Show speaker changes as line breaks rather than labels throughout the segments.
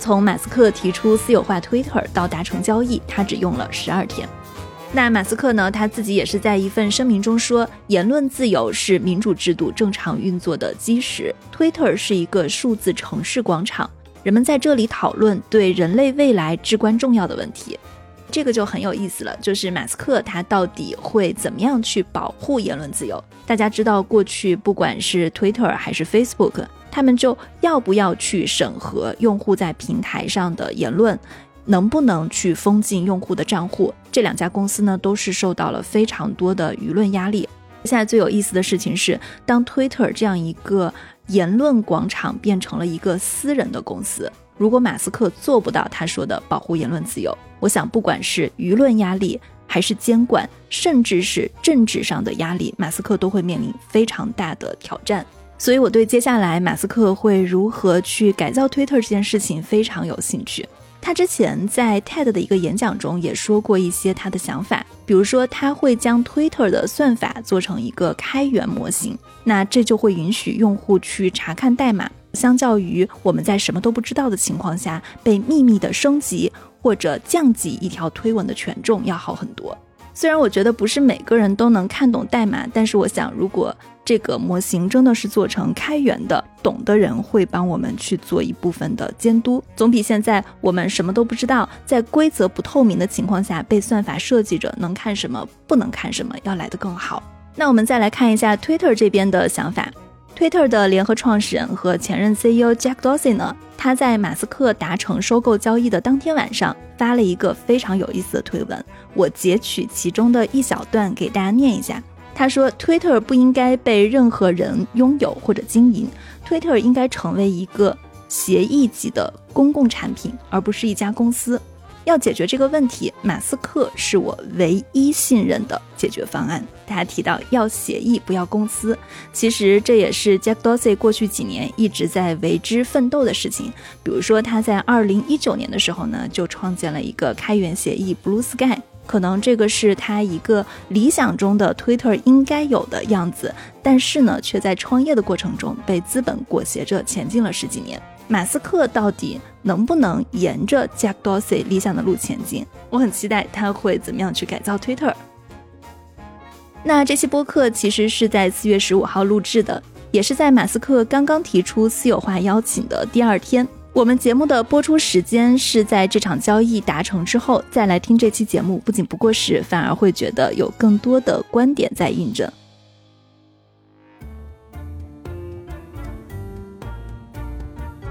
从马斯克提出私有化 Twitter 到达成交易，他只用了十二天。那马斯克呢？他自己也是在一份声明中说，言论自由是民主制度正常运作的基石。Twitter 是一个数字城市广场，人们在这里讨论对人类未来至关重要的问题。这个就很有意思了，就是马斯克他到底会怎么样去保护言论自由？大家知道，过去不管是 Twitter 还是 Facebook，他们就要不要去审核用户在平台上的言论？能不能去封禁用户的账户？这两家公司呢，都是受到了非常多的舆论压力。现在最有意思的事情是，当 Twitter 这样一个言论广场变成了一个私人的公司，如果马斯克做不到他说的保护言论自由，我想不管是舆论压力，还是监管，甚至是政治上的压力，马斯克都会面临非常大的挑战。所以，我对接下来马斯克会如何去改造 Twitter 这件事情非常有兴趣。他之前在 TED 的一个演讲中也说过一些他的想法，比如说他会将 Twitter 的算法做成一个开源模型，那这就会允许用户去查看代码，相较于我们在什么都不知道的情况下被秘密的升级或者降级一条推文的权重要好很多。虽然我觉得不是每个人都能看懂代码，但是我想如果这个模型真的是做成开源的，懂的人会帮我们去做一部分的监督，总比现在我们什么都不知道，在规则不透明的情况下被算法设计着能看什么不能看什么要来得更好。那我们再来看一下 Twitter 这边的想法。Twitter 的联合创始人和前任 CEO Jack Dorsey 呢，他在马斯克达成收购交易的当天晚上发了一个非常有意思的推文，我截取其中的一小段给大家念一下。他说：“Twitter 不应该被任何人拥有或者经营，Twitter 应该成为一个协议级的公共产品，而不是一家公司。要解决这个问题，马斯克是我唯一信任的解决方案。”大家提到要协议，不要公司，其实这也是 Jack Dorsey 过去几年一直在为之奋斗的事情。比如说，他在2019年的时候呢，就创建了一个开源协议 Blue Sky。可能这个是他一个理想中的 Twitter 应该有的样子，但是呢，却在创业的过程中被资本裹挟着前进了十几年。马斯克到底能不能沿着 Jack Dorsey 理想的路前进？我很期待他会怎么样去改造 Twitter。那这期播客其实是在四月十五号录制的，也是在马斯克刚刚提出私有化邀请的第二天。我们节目的播出时间是在这场交易达成之后再来听这期节目，不仅不过时，反而会觉得有更多的观点在印证。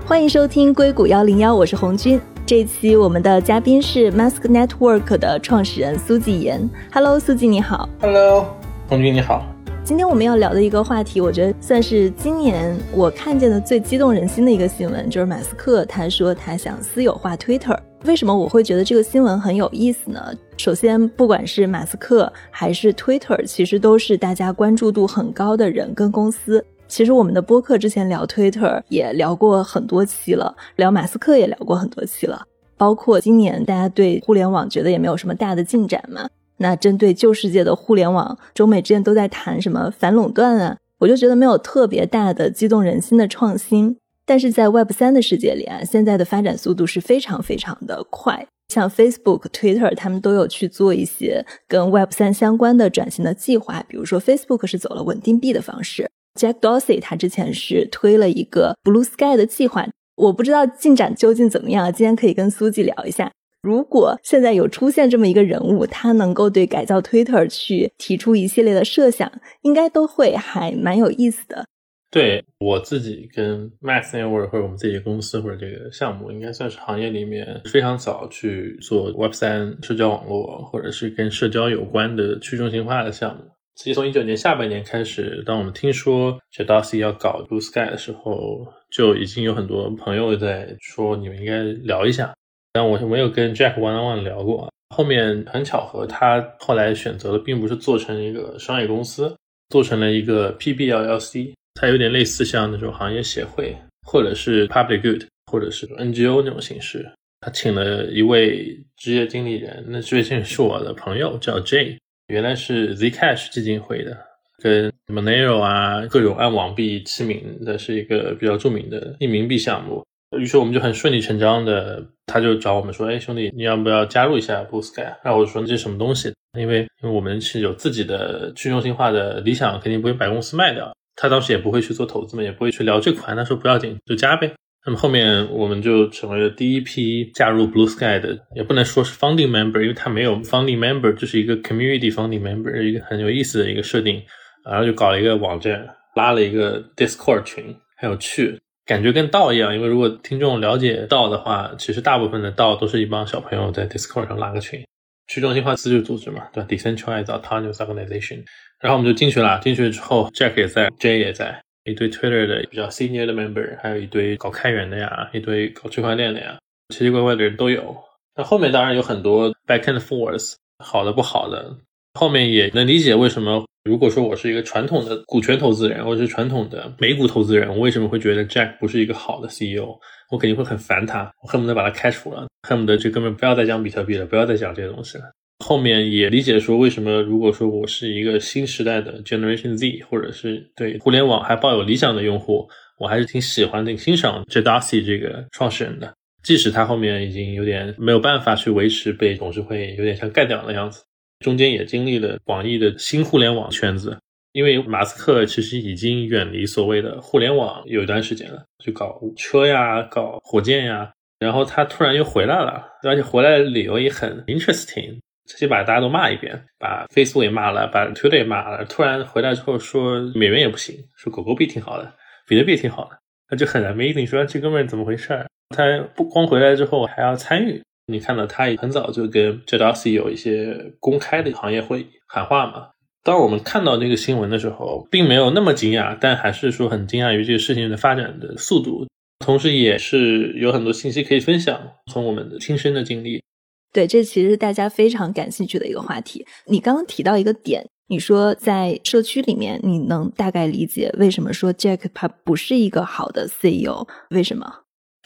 欢迎收听硅谷幺零幺，我是红军。这期我们的嘉宾是 Mask Network 的创始人苏纪言。Hello，苏纪你好。
Hello，红军你好。
今天我们要聊的一个话题，我觉得算是今年我看见的最激动人心的一个新闻，就是马斯克他说他想私有化 Twitter。为什么我会觉得这个新闻很有意思呢？首先，不管是马斯克还是 Twitter，其实都是大家关注度很高的人跟公司。其实我们的播客之前聊 Twitter 也聊过很多期了，聊马斯克也聊过很多期了，包括今年大家对互联网觉得也没有什么大的进展嘛。那针对旧世界的互联网，中美之间都在谈什么反垄断啊，我就觉得没有特别大的激动人心的创新。但是在 Web 三的世界里啊，现在的发展速度是非常非常的快，像 Facebook、Twitter 他们都有去做一些跟 Web 三相关的转型的计划，比如说 Facebook 是走了稳定币的方式，Jack Dorsey 他之前是推了一个 Blue Sky 的计划，我不知道进展究竟怎么样，今天可以跟苏记聊一下。如果现在有出现这么一个人物，他能够对改造 Twitter 去提出一系列的设想，应该都会还蛮有意思的。
对我自己跟 Max Network 或者我们自己公司或者这个项目，应该算是行业里面非常早去做 Web 三社交网络或者是跟社交有关的去中心化的项目。其实从一九年下半年开始，当我们听说 j a d o s y 要搞 Blue Sky 的时候，就已经有很多朋友在说你们应该聊一下。但我没有跟 Jack one on one 聊过。后面很巧合，他后来选择的并不是做成一个商业公司，做成了一个 PBLLC。它有点类似像那种行业协会，或者是 Public Good，或者是 NGO 那种形式。他请了一位职业经理人，那职业经理是我的朋友，叫 J，原来是 Zcash 基金会的，跟 Monero 啊各种按网币齐名的，是一个比较著名的匿名币项目。于是我们就很顺理成章的，他就找我们说：“哎，兄弟，你要不要加入一下 Blue Sky？” 然后我说：“这是什么东西？”因为因为我们是有自己的去中心化的理想，肯定不会把公司卖掉。他当时也不会去做投资嘛，也不会去聊这款。他说：“不要紧，就加呗。”那么后面我们就成为了第一批加入 Blue Sky 的，也不能说是 founding member，因为他没有 founding member，就是一个 community founding member，一个很有意思的一个设定。然后就搞了一个网站，拉了一个 Discord 群，还有去。感觉跟道一样，因为如果听众了解道的话，其实大部分的道都是一帮小朋友在 Discord 上拉个群，去中心化自治组织嘛，对吧？Decentralized Autonomous Organization。然后我们就进去了，进去之后，Jack 也在，J 也在，一堆 Twitter 的比较 senior 的 member，还有一堆搞开源的呀，一堆搞区块链的呀，奇奇怪怪的人都有。那后面当然有很多 back and forth，好的不好的。后面也能理解为什么，如果说我是一个传统的股权投资人，或者是传统的美股投资人，我为什么会觉得 Jack 不是一个好的 CEO？我肯定会很烦他，我恨不得把他开除了，恨不得这哥们不要再讲比特币了，不要再讲这些东西了。后面也理解说，为什么如果说我是一个新时代的 Generation Z，或者是对互联网还抱有理想的用户，我还是挺喜欢、挺欣赏 J. Darcy 这个创始人的，即使他后面已经有点没有办法去维持被董事会有点像干掉的样子。中间也经历了广义的新互联网圈子，因为马斯克其实已经远离所谓的互联网有一段时间了，就搞车呀，搞火箭呀，然后他突然又回来了，而且回来的理由也很 interesting，直接把大家都骂一遍，把 Facebook 也骂了，把 Twitter 也骂了，突然回来之后说美元也不行，说狗狗币挺好的，比特币挺好的，那就很 amazing，说这哥们怎么回事？他不光回来之后还要参与。你看到他也很早就跟 j a d a s i 有一些公开的行业会议喊话嘛？当我们看到那个新闻的时候，并没有那么惊讶，但还是说很惊讶于这个事情的发展的速度，同时也是有很多信息可以分享，从我们的亲身的经历。
对，这其实是大家非常感兴趣的一个话题。你刚刚提到一个点，你说在社区里面，你能大概理解为什么说 Jack 他不是一个好的 CEO？为什么？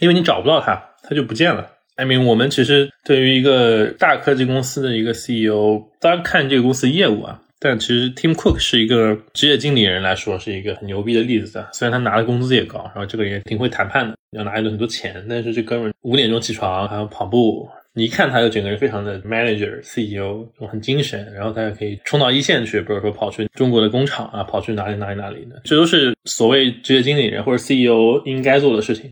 因为你找不到他，他就不见了。艾明，我们其实对于一个大科技公司的一个 CEO，当然看这个公司业务啊，但其实 Tim Cook 是一个职业经理人来说，是一个很牛逼的例子。虽然他拿的工资也高，然后这个人也挺会谈判的，要拿一顿很多钱，但是这哥们五点钟起床，还要跑步，你一看他就整个人非常的 manager CEO，很精神，然后他也可以冲到一线去，比如说跑去中国的工厂啊，跑去哪里哪里哪里的，这都是所谓职业经理人或者 CEO 应该做的事情。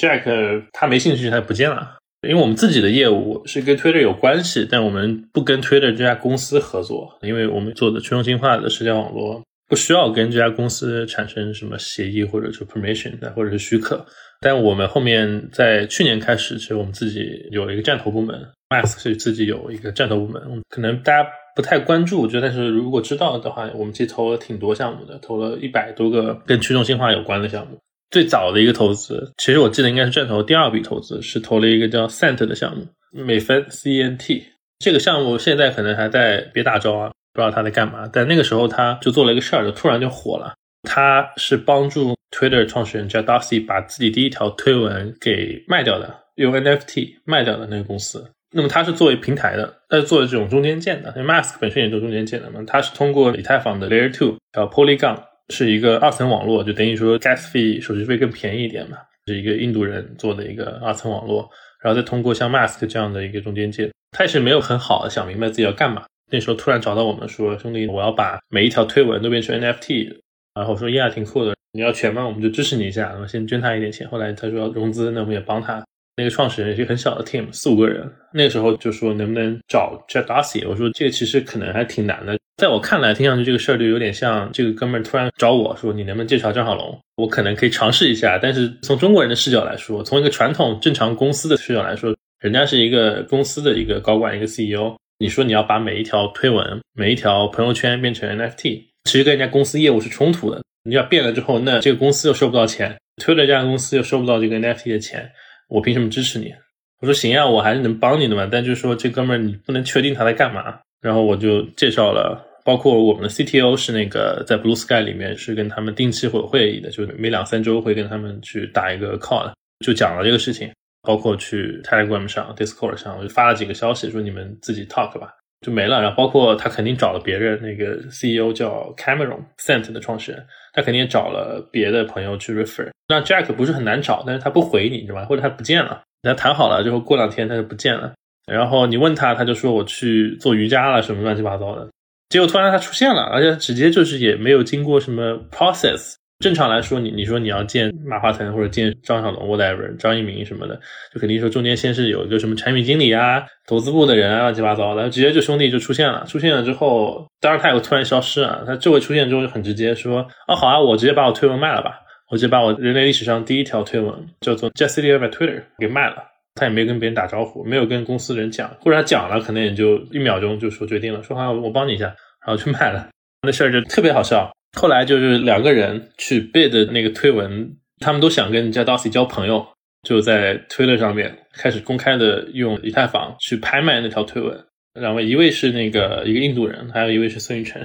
Jack 他没兴趣，他不见了。因为我们自己的业务是跟 Twitter 有关系，但我们不跟 Twitter 这家公司合作，因为我们做的去中心化的社交网络不需要跟这家公司产生什么协议或者是 permission 或者是许可。但我们后面在去年开始，其实我们自己有一个战投部门，Mask 是自己有一个战投部门，可能大家不太关注，我觉得，但是如果知道的话，我们其实投了挺多项目的，投了一百多个跟去中心化有关的项目。最早的一个投资，其实我记得应该是战投第二笔投资，是投了一个叫 Cent 的项目，美分 Cent 这个项目现在可能还在别大招啊，不知道他在干嘛。但那个时候他就做了一个事儿，就突然就火了。他是帮助 Twitter 创始人 Jack Dorsey 把自己第一条推文给卖掉的，用 N F T 卖掉的那个公司。那么他是作为平台的，他是作为这种中间件的。因为 Mask 本身也做中间件的嘛，他是通过以太坊的 Layer Two 叫 Polygon。是一个二层网络，就等于说 gas fee 手续费更便宜一点嘛，是一个印度人做的一个二层网络，然后再通过像 Mask 这样的一个中间件，他也是没有很好的想明白自己要干嘛。那时候突然找到我们说，兄弟，我要把每一条推文都变成 NFT，然后说呀挺酷的，你要全吗？我们就支持你一下，然后先捐他一点钱。后来他说要融资，那我们也帮他。那个创始人是一个很小的 team，四五个人。那个时候就说能不能找 Jack Dorsey？我说这个其实可能还挺难的。在我看来，听上去这个事儿就有点像这个哥们儿突然找我说你能不能介绍张小龙？我可能可以尝试一下。但是从中国人的视角来说，从一个传统正常公司的视角来说，人家是一个公司的一个高管，一个 CEO。你说你要把每一条推文、每一条朋友圈变成 NFT，其实跟人家公司业务是冲突的。你要变了之后，那这个公司又收不到钱，推了这家公司又收不到这个 NFT 的钱。我凭什么支持你？我说行呀，我还是能帮你的嘛。但就是说，这哥们儿你不能确定他在干嘛。然后我就介绍了，包括我们的 CTO 是那个在 Blue Sky 里面是跟他们定期会有会议的，就每两三周会跟他们去打一个 call，就讲了这个事情。包括去 Telegram 上、Discord 上，我就发了几个消息说你们自己 talk 吧。就没了。然后包括他肯定找了别人，那个 CEO 叫 Cameron Cent 的创始人，他肯定也找了别的朋友去 refer。那 Jack 不是很难找，但是他不回你，知道吧？或者他不见了，他谈好了之后过两天他就不见了。然后你问他，他就说我去做瑜伽了，什么乱七八糟的。结果突然他出现了，而且直接就是也没有经过什么 process。正常来说，你你说你要见马化腾或者见张小龙 whatever 张一鸣什么的，就肯定说中间先是有一个什么产品经理啊、投资部的人啊，乱七八糟的，直接就兄弟就出现了。出现了之后，当然他也会突然消失啊。他这回出现之后就很直接说，哦好啊，我直接把我推文卖了吧，我直接把我人类历史上第一条推文叫做 Just Leave My Twitter 给卖了。他也没跟别人打招呼，没有跟公司人讲，或者他讲了，可能也就一秒钟就说决定了，说好我帮你一下，然后去卖了。那事儿就特别好笑。后来就是两个人去 bid 那个推文，他们都想跟 j a d o s i 交朋友，就在 Twitter 上面开始公开的用以太坊去拍卖那条推文。两位，一位是那个一个印度人，还有一位是孙宇晨，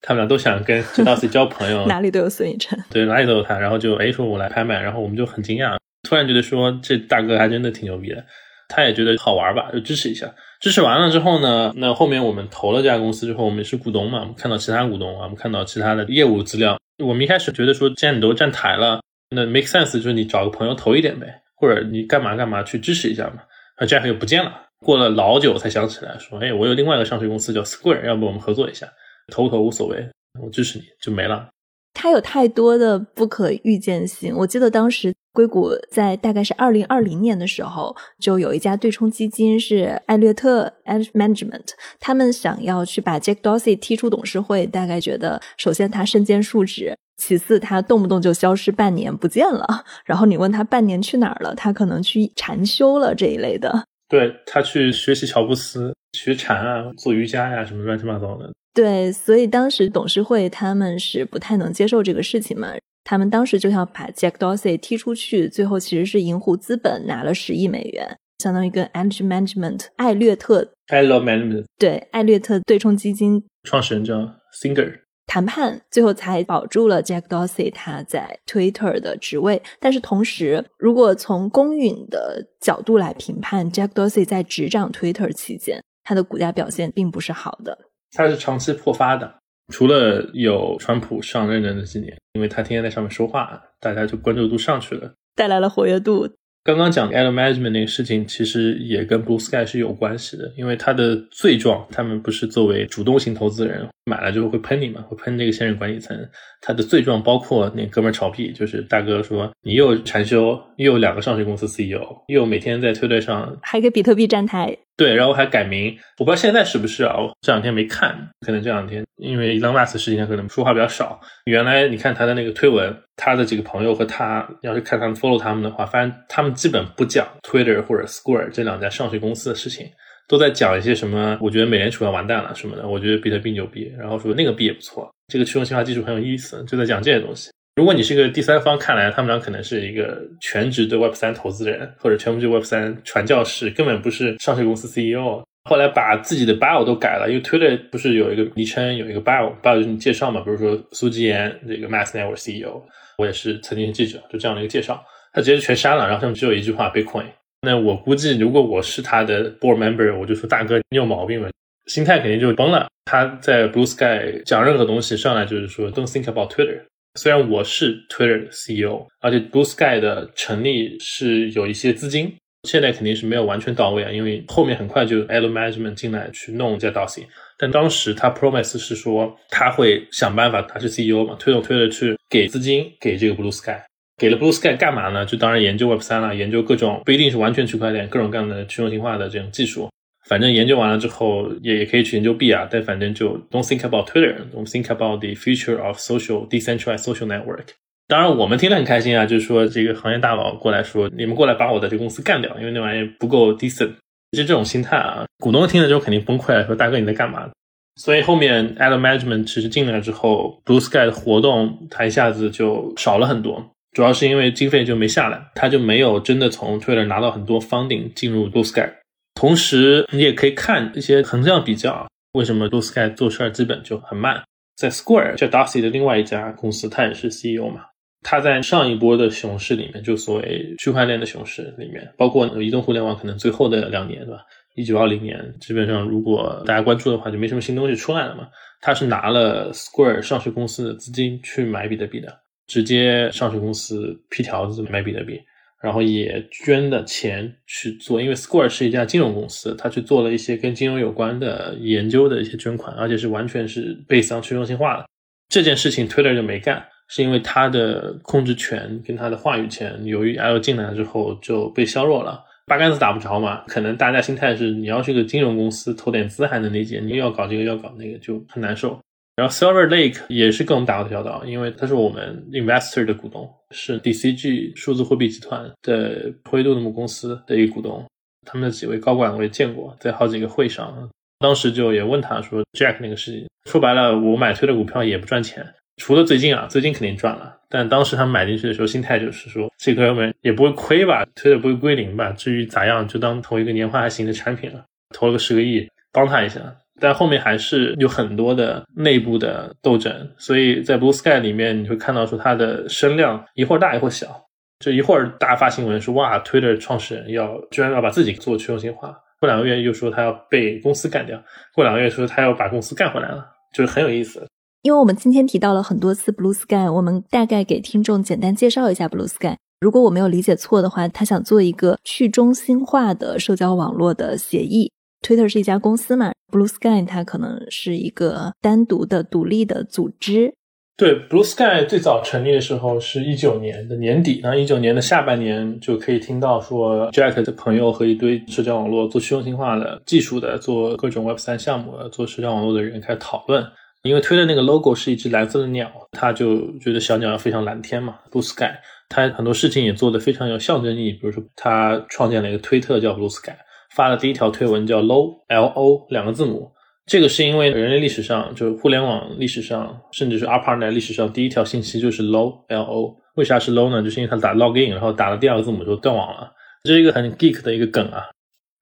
他们俩都想跟 j a d o s i 交朋友。
哪里都有孙宇晨，
对，哪里都有他。然后就哎说我来拍卖，然后我们就很惊讶，突然觉得说这大哥还真的挺牛逼的。他也觉得好玩吧，就支持一下。支持完了之后呢，那后面我们投了这家公司之后，我们是股东嘛，我们看到其他股东啊，我们看到其他的业务资料。我们一开始觉得说，既然你都站台了，那 make sense 就是你找个朋友投一点呗，或者你干嘛干嘛去支持一下嘛。那 Jack 又不见了，过了老久才想起来说，哎，我有另外一个上市公司叫 Square，要不我们合作一下，投不投无所谓，我支持你就没了。
他有太多的不可预见性。我记得当时硅谷在大概是二零二零年的时候，就有一家对冲基金是艾略特 （Edge Management），他们想要去把 Jack Dorsey 踢出董事会。大概觉得，首先他身兼数职，其次他动不动就消失半年不见了。然后你问他半年去哪儿了，他可能去禅修了这一类的。
对他去学习乔布斯，学禅啊，做瑜伽呀，什么乱七八糟的。
对，所以当时董事会他们是不太能接受这个事情嘛，他们当时就想把 Jack Dorsey 踢出去，最后其实是银湖资本拿了十亿美元，相当于跟 Energy Management 艾略特
Management
对艾略特对冲基金
创始人叫 Singer
谈判，最后才保住了 Jack Dorsey 他在 Twitter 的职位。但是同时，如果从公允的角度来评判，Jack Dorsey 在执掌 Twitter 期间，他的股价表现并不是好的。
他是长期破发的，除了有川普上任的那几年，因为他天天在上面说话，大家就关注度上去了，
带来了活跃度。
刚刚讲 Adam Management 那个事情，其实也跟 Blue Sky 是有关系的，因为他的罪状，他们不是作为主动型投资人买了之后会喷你嘛，会喷这个现任管理层。他的罪状包括那哥们儿炒币，就是大哥说你又禅修，又有两个上市公司 CEO，又每天在推特上
还给比特币站台。
对，然后还改名，我不知道现在是不是啊？我这两天没看，可能这两天因为 Elon Musk 事情，可能说话比较少。原来你看他的那个推文，他的几个朋友和他，要是看他们 follow 他们的话，发现他们基本不讲 Twitter 或者 Square 这两家上市公司的事情，都在讲一些什么。我觉得美联储要完蛋了什么的，我觉得比特币牛逼，然后说那个币也不错，这个去中心化技术很有意思，就在讲这些东西。如果你是个第三方看来，他们俩可能是一个全职的 Web 三投资人，或者全部就 Web 三传教士，根本不是上市公司 CEO。后来把自己的 bio 都改了，因为 Twitter 不是有一个昵称，有一个 bio，bio 就是你介绍嘛，比如说苏吉言这个 Mass Network CEO，我也是曾经是记者，就这样的一个介绍，他直接就全删了，然后上面只有一句话 Bitcoin。那我估计，如果我是他的 board member，我就说大哥你有毛病了，心态肯定就崩了。他在 Blue Sky 讲任何东西上来就是说 Don't think about Twitter。虽然我是 Twitter 的 CEO，而且 Blue Sky 的成立是有一些资金，现在肯定是没有完全到位啊，因为后面很快就 Adam Management 进来去弄这 Dorsey。但当时他 promise 是说他会想办法，他是 CEO 嘛，推动 Twitter 去给资金给这个 Blue Sky，给了 Blue Sky 干嘛呢？就当然研究 Web 三了，研究各种不一定是完全区块链，各种各样的去中心化的这种技术。反正研究完了之后，也也可以去研究币啊。但反正就 don't think about Twitter，don't think about the future of social decentralized social network。当然，我们听得很开心啊，就是说这个行业大佬过来说，你们过来把我的这个公司干掉，因为那玩意不够 decent。就这种心态啊，股东听了之后肯定崩溃了，说大哥你在干嘛？所以后面 Adam Management 其实进来之后，Blue Sky 的活动它一下子就少了很多，主要是因为经费就没下来，他就没有真的从 Twitter 拿到很多 funding 进入 Blue Sky。同时，你也可以看一些横向比较，为什么 Blue Sky 做事儿基本就很慢。在 Square，叫 Darcy 的另外一家公司，他也是 CEO 嘛。他在上一波的熊市里面，就所谓区块链的熊市里面，包括移动互联网可能最后的两年，对吧？一九二零年，基本上如果大家关注的话，就没什么新东西出来了嘛。他是拿了 Square 上市公司的资金去买比特币的，直接上市公司批条子买比特币，然后也捐的钱去做，因为 Square 是一家金融公司，他去做了一些跟金融有关的研究的一些捐款，而且是完全是被上去中心化的。这件事情 Twitter 就没干，是因为他的控制权跟他的话语权，由于 L 进来之后就被削弱了。八竿子打不着嘛，可能大家心态是你要是个金融公司投点资还能理解，你又要搞这个要搞那个就很难受。然后 Silver Lake 也是跟我们打过交道，因为他是我们 investor 的股东，是 DCG 数字货币集团的灰度的母公司的一个股东。他们的几位高管我也见过，在好几个会上，当时就也问他说 Jack 那个事情，说白了我买推的股票也不赚钱。除了最近啊，最近肯定赚了，但当时他们买进去的时候，心态就是说，这哥们也不会亏吧，推的不会归零吧，至于咋样，就当投一个年化还行的产品了，投了个十个亿，帮他一下。但后面还是有很多的内部的斗争，所以在 Blue Sky 里面，你会看到说它的声量一会儿大一会儿小，就一会儿大发新闻说哇，Twitter 创始人要居然要把自己做去中心化，过两个月又说他要被公司干掉，过两个月说他要把公司干回来了，就是很有意思。
因为我们今天提到了很多次 Blue Sky，我们大概给听众简单介绍一下 Blue Sky。如果我没有理解错的话，他想做一个去中心化的社交网络的协议。Twitter 是一家公司嘛，Blue Sky 它可能是一个单独的、独立的组织。
对，Blue Sky 最早成立的时候是一九年的年底，然后一九年的下半年就可以听到说，Jack 的朋友和一堆社交网络做去中心化的技术的、做各种 Web 三项目的、做社交网络的人开始讨论。因为推的那个 logo 是一只蓝色的鸟，他就觉得小鸟要飞上蓝天嘛，Blue Sky。他很多事情也做得非常有象征意义，比如说他创建了一个推特叫 Blue Sky，发的第一条推文叫 Low，L O 两个字母。这个是因为人类历史上，就是互联网历史上，甚至是 ARPANET 历史上第一条信息就是 Low，L O。为啥是 Low 呢？就是因为他打 login，然后打了第二个字母就断网了。这是一个很 geek 的一个梗啊。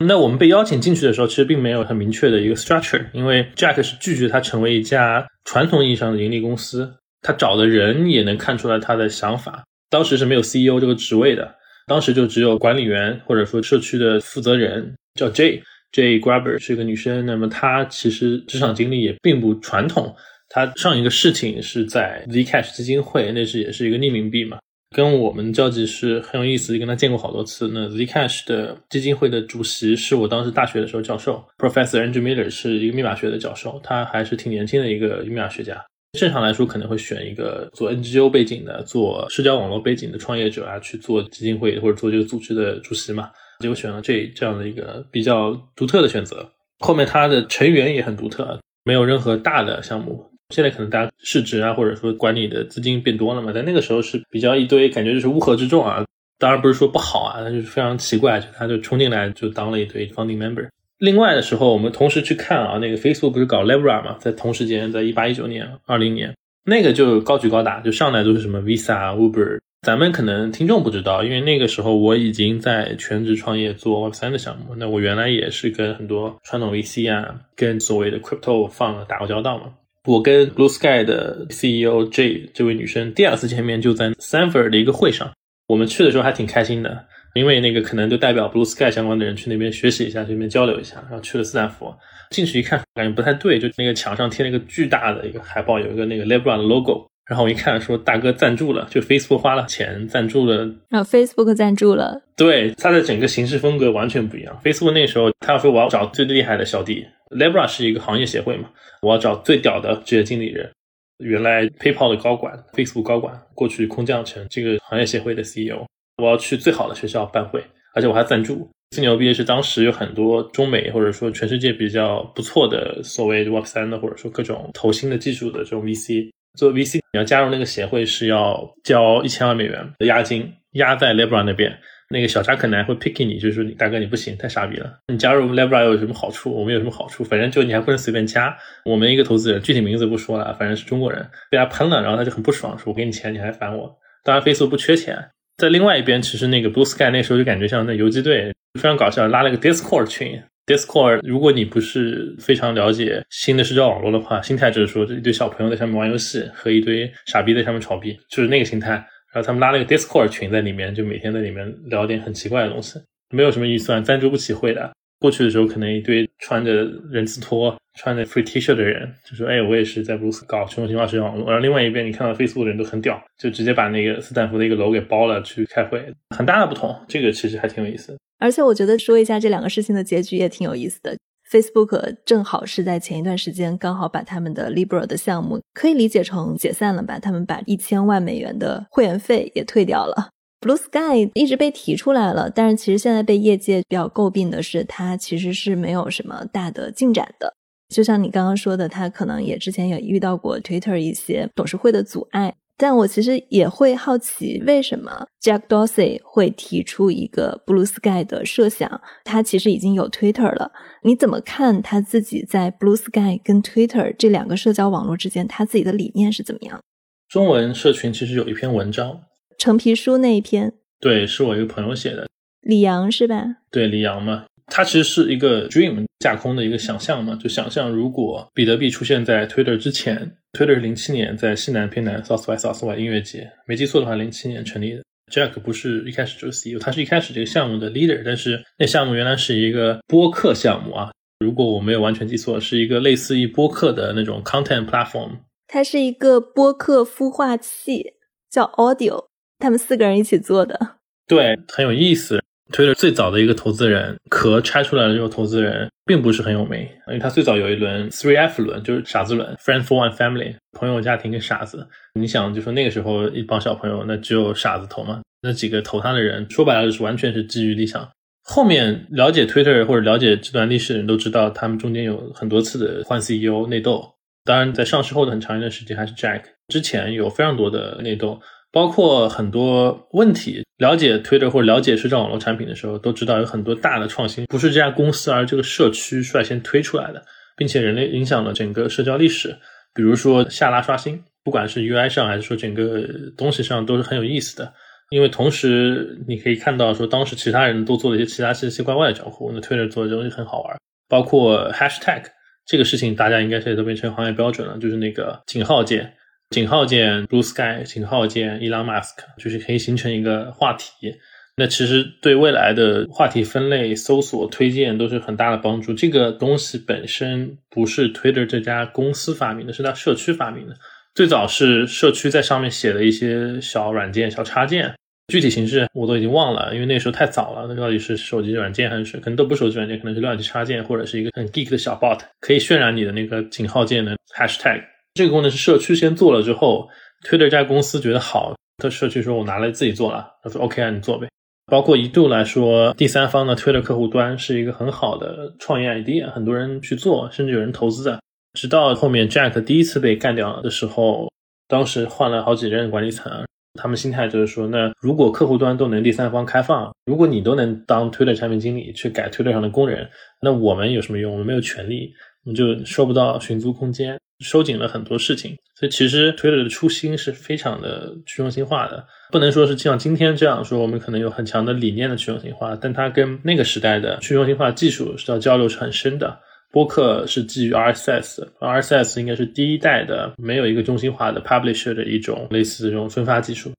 那我们被邀请进去的时候，其实并没有很明确的一个 structure，因为 Jack 是拒绝他成为一家传统意义上的盈利公司。他找的人也能看出来他的想法。当时是没有 CEO 这个职位的，当时就只有管理员或者说社区的负责人，叫 J J Grabber 是一个女生。那么她其实职场经历也并不传统。她上一个事情是在 Zcash 基金会，那是也是一个匿名币嘛。跟我们交集是很有意思，跟他见过好多次。那 Zcash 的基金会的主席是我当时大学的时候教授，Professor Andrew Miller 是一个密码学的教授，他还是挺年轻的一个密码学家。正常来说，可能会选一个做 NGO 背景的、做社交网络背景的创业者啊，去做基金会或者做这个组织的主席嘛。结果选了这这样的一个比较独特的选择。后面他的成员也很独特，没有任何大的项目。现在可能大家市值啊，或者说管理的资金变多了嘛，但那个时候是比较一堆，感觉就是乌合之众啊。当然不是说不好啊，那就是非常奇怪，就他就冲进来就当了一堆 founding member。另外的时候，我们同时去看啊，那个 Facebook 不是搞 Libra 嘛，在同时间，在一八一九年、二零年，那个就高举高打，就上来都是什么 Visa、Uber。咱们可能听众不知道，因为那个时候我已经在全职创业做 Web 三的项目，那我原来也是跟很多传统 VC 啊，跟所谓的 Crypto 放打过交道嘛。我跟 Blue Sky 的 CEO J 这位女生第二次见面就在 Sanford 的一个会上，我们去的时候还挺开心的，因为那个可能就代表 Blue Sky 相关的人去那边学习一下，去那边交流一下，然后去了斯坦福，进去一看感觉不太对，就那个墙上贴了一个巨大的一个海报，有一个那个 Libra 的 logo，然后我一看说大哥赞助了，就 Facebook 花了钱赞助了，
啊 Facebook 赞助了，
对，它的整个形式风格完全不一样。Facebook 那时候他要说我要找最厉害的小弟。Libra 是一个行业协会嘛，我要找最屌的职业经理人。原来 PayPal 的高管、Facebook 高管过去空降成这个行业协会的 CEO。我要去最好的学校办会，而且我还赞助。最牛逼的是，当时有很多中美或者说全世界比较不错的所谓 Web 三的或者说各种投新的技术的这种 VC。做 VC，你要加入那个协会是要交一千万美元的押金，押在 Libra 那边。那个小扎可能还会 pick 你，就是说你大哥你不行，太傻逼了。你加入 Libra 有什么好处？我们有什么好处？反正就你还不能随便加。我们一个投资人，具体名字不说了，反正是中国人，被他喷了，然后他就很不爽，说我给你钱你还烦我。当然 Facebook 不缺钱。在另外一边，其实那个 Blue Sky 那时候就感觉像那游击队，非常搞笑，拉了个 Discord 群。Discord 如果你不是非常了解新的社交网络的话，心态就是说这一堆小朋友在上面玩游戏，和一堆傻逼在上面炒币，就是那个心态。然后他们拉了个 Discord 群在里面，就每天在里面聊点很奇怪的东西，没有什么预算，赞助不起会的。过去的时候，可能一堆穿着人字拖、穿着 free T 恤的人，就说：“哎，我也是在布鲁斯搞去中心化社交网络。”然后另外一边，你看到 Facebook 的人都很屌，就直接把那个斯坦福的一个楼给包了去开会，很大的不同。这个其实还挺有意思。
而且我觉得说一下这两个事情的结局也挺有意思的。Facebook 正好是在前一段时间刚好把他们的 Libra 的项目可以理解成解散了吧？他们把一千万美元的会员费也退掉了。Blue Sky 一直被提出来了，但是其实现在被业界比较诟病的是，它其实是没有什么大的进展的。就像你刚刚说的，它可能也之前也遇到过 Twitter 一些董事会的阻碍。但我其实也会好奇，为什么 Jack Dorsey 会提出一个 Blue Sky 的设想？他其实已经有 Twitter 了，你怎么看他自己在 Blue Sky 跟 Twitter 这两个社交网络之间，他自己的理念是怎么样？
中文社群其实有一篇文章。
橙皮书那一篇，
对，是我一个朋友写的，
李阳是吧？
对，李阳嘛，他其实是一个 dream 架空的一个想象嘛，就想象如果比特币出现在 Twitter 之前，Twitter 是零七年在西南偏南 South by South by 音乐节，没记错的话，零七年成立的。Jack 不是一开始就是 CEO，他是一开始这个项目的 leader，但是那项目原来是一个播客项目啊，如果我没有完全记错，是一个类似于播客的那种 content platform，
它是一个播客孵化器，叫 Audio。他们四个人一起做的，
对，很有意思。Twitter 最早的一个投资人壳拆出来的这个投资人，并不是很有名，因为他最早有一轮 Three F 轮，就是傻子轮，Friend for One Family，朋友、家庭跟傻子。你想，就说那个时候一帮小朋友，那只有傻子投嘛？那几个投他的人，说白了就是完全是基于理想。后面了解 Twitter 或者了解这段历史的人都知道，他们中间有很多次的换 CEO 内斗。当然，在上市后的很长一段时间，还是 Jack 之前有非常多的内斗。包括很多问题，了解 Twitter 或者了解社交网络产品的时候，都知道有很多大的创新不是这家公司，而这个社区率先推出来的，并且人类影响了整个社交历史。比如说下拉刷新，不管是 UI 上还是说整个东西上，都是很有意思的。因为同时你可以看到说，当时其他人都做了一些其他奇奇怪怪的交互，那 Twitter 做的东西很好玩。包括 Hashtag 这个事情，大家应该现在都变成行业标准了，就是那个井号键。井号键 Blue Sky，井号键 Elon Musk，就是可以形成一个话题。那其实对未来的话题分类、搜索、推荐都是很大的帮助。这个东西本身不是 Twitter 这家公司发明的，是它社区发明的。最早是社区在上面写的一些小软件、小插件，具体形式我都已经忘了，因为那时候太早了。那到底是手机软件还是可能都不是手机软件，可能是浏览器插件或者是一个很 geek 的小 bot，可以渲染你的那个井号键的 hashtag。这个功能是社区先做了之后，Twitter 这家公司觉得好，他社区说我拿来自己做了，他说 OK 啊，你做呗。包括一度来说，第三方的 Twitter 客户端是一个很好的创业 idea，很多人去做，甚至有人投资的。直到后面 Jack 第一次被干掉的时候，当时换了好几任管理层，他们心态就是说，那如果客户端都能第三方开放，如果你都能当 Twitter 产品经理去改 Twitter 上的工人，那我们有什么用？我们没有权利，我们就收不到寻租空间。收紧了很多事情，所以其实 Twitter 的初心是非常的去中心化的，不能说是像今天这样说，我们可能有很强的理念的去中心化，但它跟那个时代的去中心化技术是要交流是很深的。播客是基于 RSS，RSS 应该是第一代的没有一个中心化的 publisher 的一种类似这种分发技术，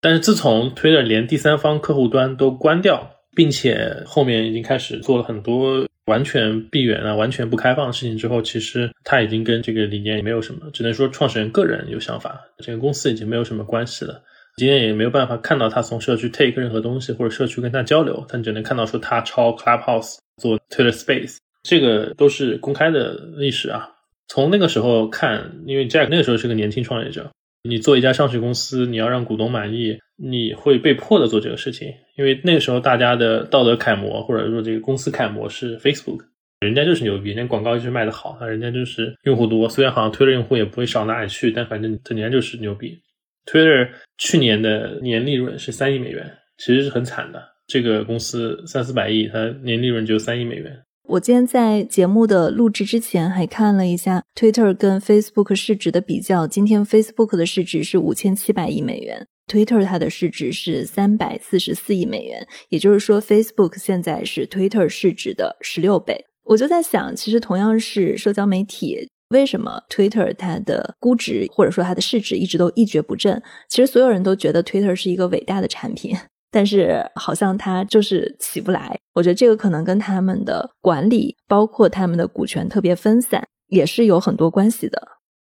但是自从 Twitter 连第三方客户端都关掉，并且后面已经开始做了很多。完全闭源啊，完全不开放的事情之后，其实他已经跟这个理念也没有什么，只能说创始人个人有想法，整个公司已经没有什么关系了。今天也没有办法看到他从社区 take 任何东西，或者社区跟他交流，但只能看到说他抄 Clubhouse 做 Twitter Space，这个都是公开的历史啊。从那个时候看，因为 Jack 那个时候是个年轻创业者。你做一家上市公司，你要让股东满意，你会被迫的做这个事情，因为那个时候大家的道德楷模或者说这个公司楷模是 Facebook，人家就是牛逼，人家广告就是卖的好，啊，人家就是用户多，虽然好像 Twitter 用户也不会少哪里去，但反正人家就是牛逼。Twitter 去年的年利润是三亿美元，其实是很惨的，这个公司三四百亿，它年利润只有三亿美元。
我今天在节目的录制之前还看了一下 Twitter 跟 Facebook 市值的比较。今天 Facebook 的市值是五千七百亿美元，Twitter 它的市值是三百四十四亿美元。也就是说，Facebook 现在是 Twitter 市值的十六倍。我就在想，其实同样是社交媒体，为什么 Twitter 它的估值或者说它的市值一直都一蹶不振？其实所有人都觉得 Twitter 是一个伟大的产品。但是好像他就是起不来。我觉得这个可能跟他们的管理，包括他们的股权特别分散，也是有很多关系的。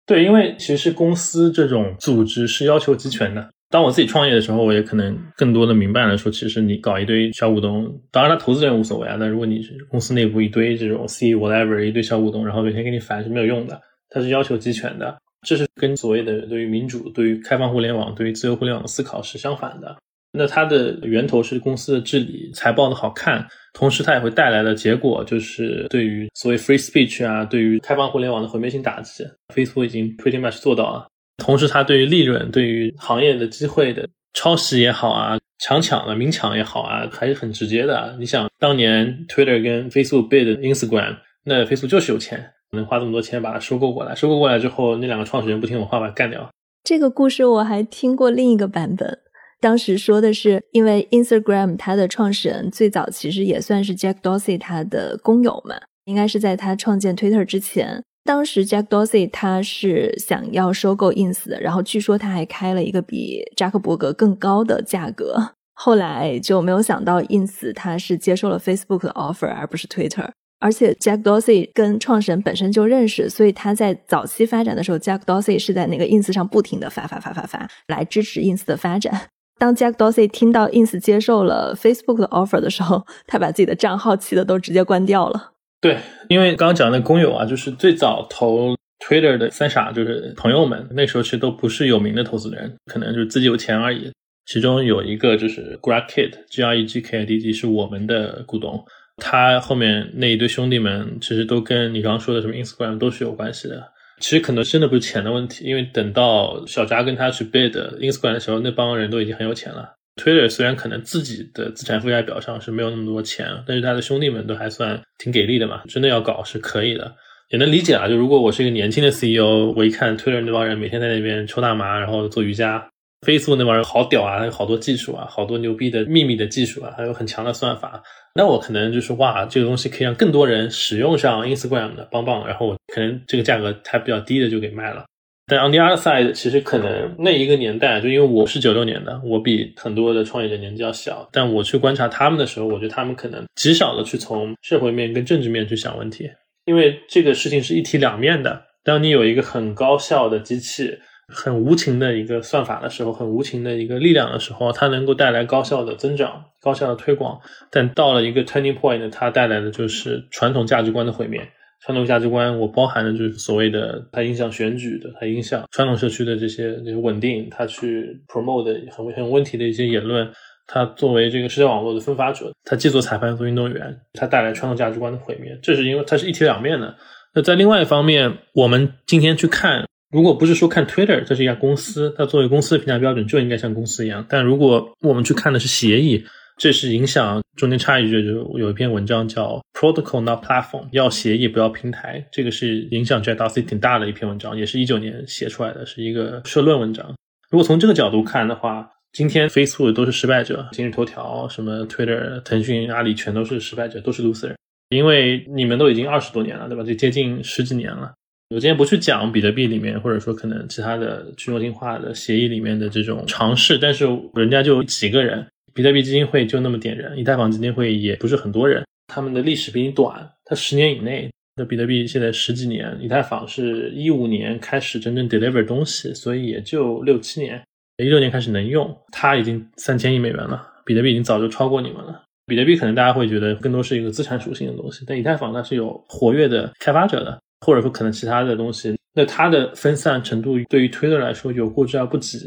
对，因为其实公司这种组织是要求集权的。当我自己创业的时候，我也可能更多的明白了，说其实你搞一堆小股东，当然他投资人无所谓啊。但如果你是公司内部一堆这种 C whatever 一堆小股东，然后每天给你烦是没有用的。它是要求集权的，这是跟所谓的对于民主、对于开放互联网、对于自由互联网的思考是相反的。那它的源头是公司的治理、财报的好看，同时它也会带来的结果就是对于所谓 free speech 啊，对于开放互联网的毁灭性打击。Facebook 已经 pretty much 做到了。同时，它对于利润、对于行业的机会的抄袭也好啊，强抢的明抢也好啊，还是很直接的。你想，当年 Twitter 跟 Facebook bid Instagram，那 Facebook 就是有钱，能花这么多钱把它收购过来。收购过来之后，那两个创始人不听我话，把它干掉。
这个故事我还听过另一个版本，当时说的是，因为 Instagram 它的创始人最早其实也算是 Jack Dorsey 他的工友嘛，应该是在他创建 Twitter 之前。当时 Jack Dorsey 他是想要收购 Ins 的，然后据说他还开了一个比扎克伯格更高的价格。后来就没有想到 Ins 他是接受了 Facebook 的 offer，而不是 Twitter。而且 Jack Dorsey 跟创始人本身就认识，所以他在早期发展的时候，Jack Dorsey 是在那个 Ins 上不停的发发发发发来支持 Ins 的发展。当 Jack Dorsey 听到 Ins 接受了 Facebook 的 offer 的时候，他把自己的账号气的都直接关掉了。
对，因为刚刚讲的工友啊，就是最早投 Twitter 的三傻，就是朋友们，那时候其实都不是有名的投资人，可能就是自己有钱而已。其中有一个就是 Greg Kid G R E G K I D D 是我们的股东。他后面那一堆兄弟们，其实都跟你刚刚说的什么 Instagram 都是有关系的。其实可能真的不是钱的问题，因为等到小扎跟他去 bid Instagram 的时候，那帮人都已经很有钱了。Twitter 虽然可能自己的资产负债表上是没有那么多钱，但是他的兄弟们都还算挺给力的嘛，真的要搞是可以的，也能理解啊。就如果我是一个年轻的 CEO，我一看 Twitter 那帮人每天在那边抽大麻，然后做瑜伽，Facebook 那帮人好屌啊，有好多技术啊，好多牛逼的秘密的技术啊，还有很强的算法，那我可能就是哇，这个东西可以让更多人使用上 Instagram 的，棒棒，然后我可能这个价格还比较低的就给卖了。但 on the other side，其实可能那一个年代，就因为我是九六年的，我比很多的创业者年纪要小。但我去观察他们的时候，我觉得他们可能极少的去从社会面跟政治面去想问题，因为这个事情是一体两面的。当你有一个很高效的机器，很无情的一个算法的时候，很无情的一个力量的时候，它能够带来高效的增长、高效的推广。但到了一个 turning point，它带来的就是传统价值观的毁灭。传统价值观，我包含的就是所谓的它影响选举的，它影响传统社区的这些这些稳定，它去 promote 很很问题的一些言论，它作为这个社交网络的分发者，它既做裁判做运动员，它带来传统价值观的毁灭，这是因为它是一体两面的。那在另外一方面，我们今天去看，如果不是说看 Twitter，这是一家公司，它作为公司的评价标准就应该像公司一样，但如果我们去看的是协议。这是影响中间插一句，就有一篇文章叫 Protocol Not Platform，要协议不要平台。这个是影响 j a d c 挺大的一篇文章，也是一九年写出来的，是一个社论文章。如果从这个角度看的话，今天 Facebook 都是失败者，今日头条、什么 Twitter、腾讯、阿里全都是失败者，都是 loser。因为你们都已经二十多年了，对吧？就接近十几年了。我今天不去讲比特币里面，或者说可能其他的去中心化的协议里面的这种尝试，但是人家就几个人。比特币基金会就那么点人，以太坊基金会也不是很多人，他们的历史比你短，它十年以内。那比特币现在十几年，以太坊是一五年开始真正 deliver 东西，所以也就六七年，一六年开始能用，它已经三千亿美元了，比特币已经早就超过你们了。比特币可能大家会觉得更多是一个资产属性的东西，但以太坊它是有活跃的开发者的，或者说可能其他的东西，那它的分散程度对于 Twitter 来说有过之而不及。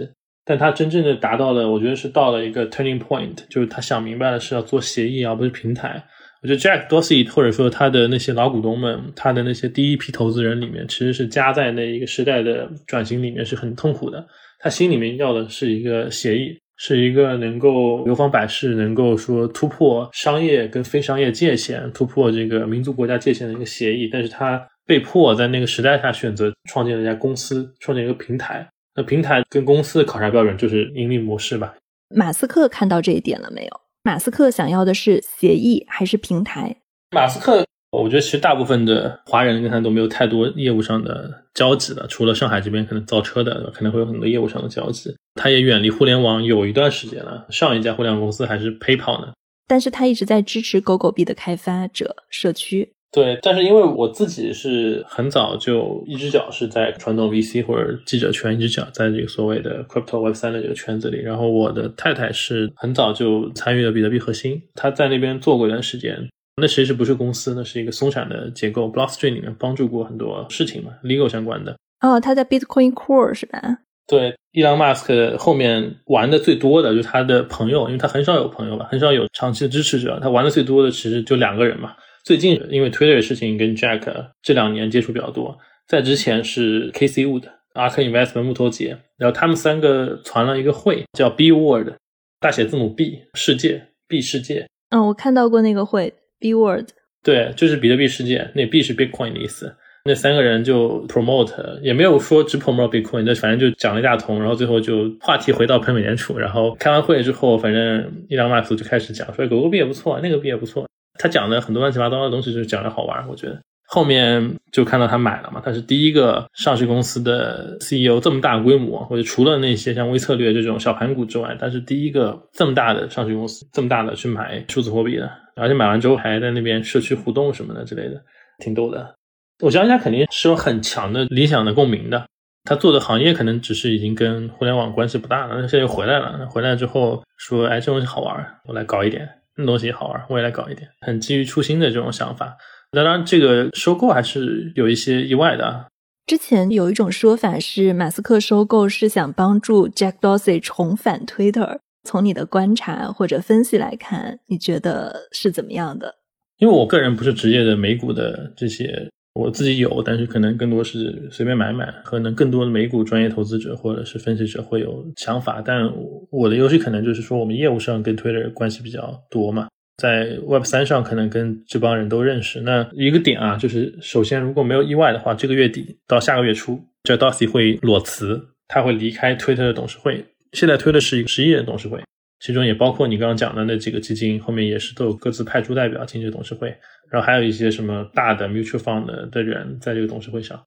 但他真正的达到了，我觉得是到了一个 turning point，就是他想明白了是要做协议而不是平台。我觉得 Jack Dorsey 或者说他的那些老股东们，他的那些第一批投资人里面，其实是夹在那一个时代的转型里面是很痛苦的。他心里面要的是一个协议，是一个能够流芳百世、能够说突破商业跟非商业界限、突破这个民族国家界限的一个协议。但是他被迫在那个时代下选择创建了一家公司，创建一个平台。那平台跟公司的考察标准就是盈利模式吧？
马斯克看到这一点了没有？马斯克想要的是协议还是平台？
马斯克我觉得其实大部分的华人跟他都没有太多业务上的交集了，除了上海这边可能造车的可能会有很多业务上的交集。他也远离互联网有一段时间了，上一家互联网公司还是 PayPal 呢。
但是他一直在支持狗狗币的开发者社区。
对，但是因为我自己是很早就一只脚是在传统 VC 或者记者圈，一只脚在这个所谓的 Crypto Web 三的这个圈子里。然后我的太太是很早就参与了比特币核心，她在那边做过一段时间。那其实不是公司，那是一个松散的结构。Blockstream 里面帮助过很多事情嘛，legal 相关的。
哦，他在 Bitcoin Core 是吧？
对，伊朗马斯克后面玩的最多的就是他的朋友，因为他很少有朋友了，很少有长期的支持者。他玩的最多的其实就两个人嘛。最近因为 Twitter 的事情跟 Jack 这两年接触比较多，在之前是 Casey Wood、Ark Investment 木头姐，然后他们三个传了一个会，叫 B World，大写字母 B 世界 B 世界。
嗯，我看到过那个会。B word，
对，就是比特币世界，那 B 是 Bitcoin 的意思。那三个人就 promote，也没有说只 promote Bitcoin，那反正就讲了一大通，然后最后就话题回到喷美联储。然后开完会之后，反正伊朗马斯就开始讲说狗狗币也不错，那个币也不错。他讲的很多乱七八糟的东西，就是讲的好玩，我觉得。后面就看到他买了嘛，他是第一个上市公司的 CEO，这么大规模，或者除了那些像微策略这种小盘股之外，他是第一个这么大的上市公司，这么大的去买数字货币的，而且买完之后还在那边社区互动什么的之类的，挺逗的。我相信他肯定是有很强的理想的共鸣的，他做的行业可能只是已经跟互联网关系不大了，那现在又回来了，回来之后说，哎，这东西好玩，我来搞一点，那东西也好玩，我也来搞一点，很基于初心的这种想法。当然，这个收购还是有一些意外的。
啊之前有一种说法是，马斯克收购是想帮助 Jack Dorsey 重返 Twitter。从你的观察或者分析来看，你觉得是怎么样的？
因为我个人不是职业的美股的这些，我自己有，但是可能更多是随便买买。可能更多的美股专业投资者或者是分析者会有想法，但我的优势可能就是说，我们业务上跟 Twitter 关系比较多嘛。在 Web 三上，可能跟这帮人都认识。那一个点啊，就是首先，如果没有意外的话，这个月底到下个月初，J. Dorsey 会裸辞，他会离开 Twitter 的董事会。现在推的是一个十一人董事会，其中也包括你刚刚讲的那几个基金，后面也是都有各自派出代表进这董事会。然后还有一些什么大的 mutual fund 的人在这个董事会上。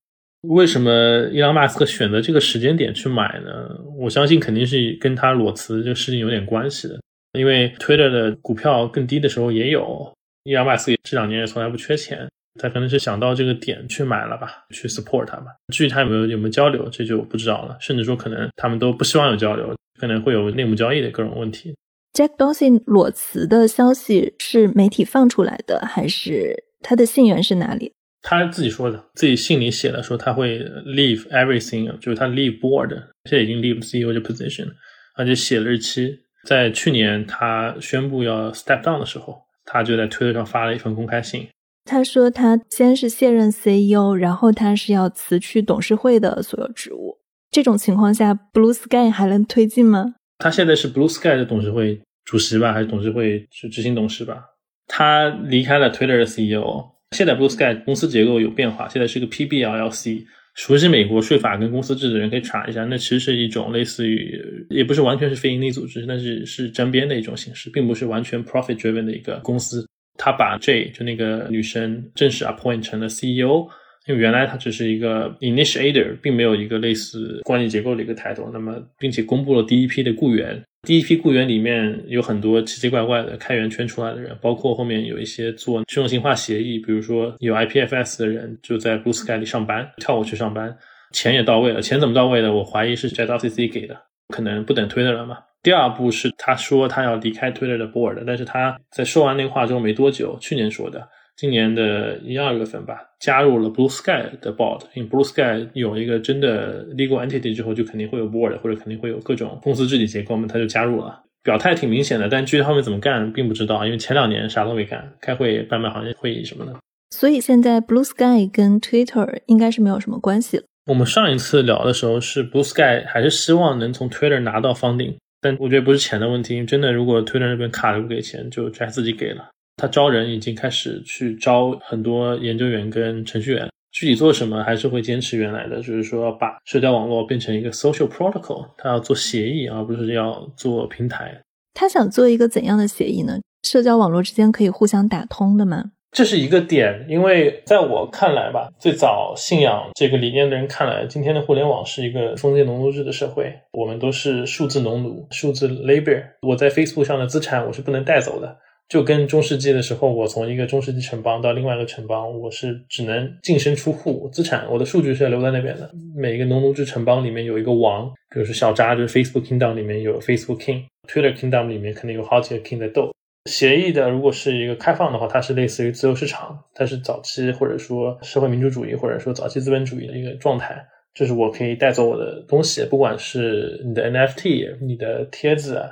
为什么伊朗马斯克选择这个时间点去买呢？我相信肯定是跟他裸辞这个事情有点关系的。因为 Twitter 的股票更低的时候也有，伊朗马斯克这两年也从来不缺钱，他可能是想到这个点去买了吧，去 support 他吧。至于他有没有有没有交流，这就不知道了。甚至说可能他们都不希望有交流，可能会有内幕交易的各种问题。
Jack Dorsey 裸辞的消息是媒体放出来的，还是他的信源是哪里？
他自己说的，自己信里写的说他会 leave everything，就是他 leave board，现在已经 leave CEO 的 position，而且写了日期。在去年他宣布要 step down 的时候，他就在推特上发了一份公开信。
他说他先是卸任 CEO，然后他是要辞去董事会的所有职务。这种情况下，Blue Sky 还能推进吗？
他现在是 Blue Sky 的董事会主席吧，还是董事会是执行董事吧？他离开了 Twitter 的 CEO。现在 Blue Sky 公司结构有变化，现在是个 PBLLC。熟悉美国税法跟公司制的人可以查一下，那其实是一种类似于，也不是完全是非盈利组织，但是是沾边的一种形式，并不是完全 profit driven 的一个公司。他把 J 就那个女生正式 appoint 成了 CEO，因为原来他只是一个 initiator，并没有一个类似管理结构的一个抬头。那么，并且公布了第一批的雇员。第一批雇员里面有很多奇奇怪怪的开源圈出来的人，包括后面有一些做去中心化协议，比如说有 IPFS 的人就在 Blue Sky 里上班，跳过去上班，钱也到位了。钱怎么到位的？我怀疑是 Jet OCC 给的，可能不等 Twitter 了嘛。第二步是他说他要离开 Twitter 的 board，但是他在说完那话之后没多久，去年说的。今年的一二月份吧，加入了 Blue Sky 的 board。因为 Blue Sky 有一个真的 legal entity 之后，就肯定会有 board，或者肯定会有各种公司治理结构嘛，他就加入了，表态挺明显的。但具体后面怎么干，并不知道，因为前两年啥都没干，开会办办行业会议什么的。
所以现在 Blue Sky 跟 Twitter 应该是没有什么关系了。
我们上一次聊的时候是 Blue Sky 还是希望能从 Twitter 拿到 funding，但我觉得不是钱的问题，因为真的如果 Twitter 那边卡着不给钱，就他自己给了。他招人已经开始去招很多研究员跟程序员，具体做什么还是会坚持原来的，就是说把社交网络变成一个 social protocol，他要做协议，而不是要做平台。
他想做一个怎样的协议呢？社交网络之间可以互相打通的吗？
这是一个点，因为在我看来吧，最早信仰这个理念的人看来，今天的互联网是一个封建农奴制的社会，我们都是数字农奴、数字 labor。我在 Facebook 上的资产我是不能带走的，就跟中世纪的时候，我从一个中世纪城邦到另外一个城邦，我是只能净身出户，资产我的数据是要留在那边的。每一个农奴制城邦里面有一个王，比如说小扎，就是 Facebook Kingdom 里面有 Facebook King，Twitter Kingdom 里面肯定有好几个 King 在斗。协议的，如果是一个开放的话，它是类似于自由市场，它是早期或者说社会民主主义或者说早期资本主义的一个状态。就是我可以带走我的东西，不管是你的 NFT、你的贴子，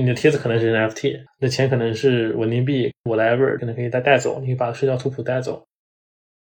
你的贴子可能是 NFT，那钱可能是稳定币，whatever，可能可以带带走，你可以把社交图谱带走，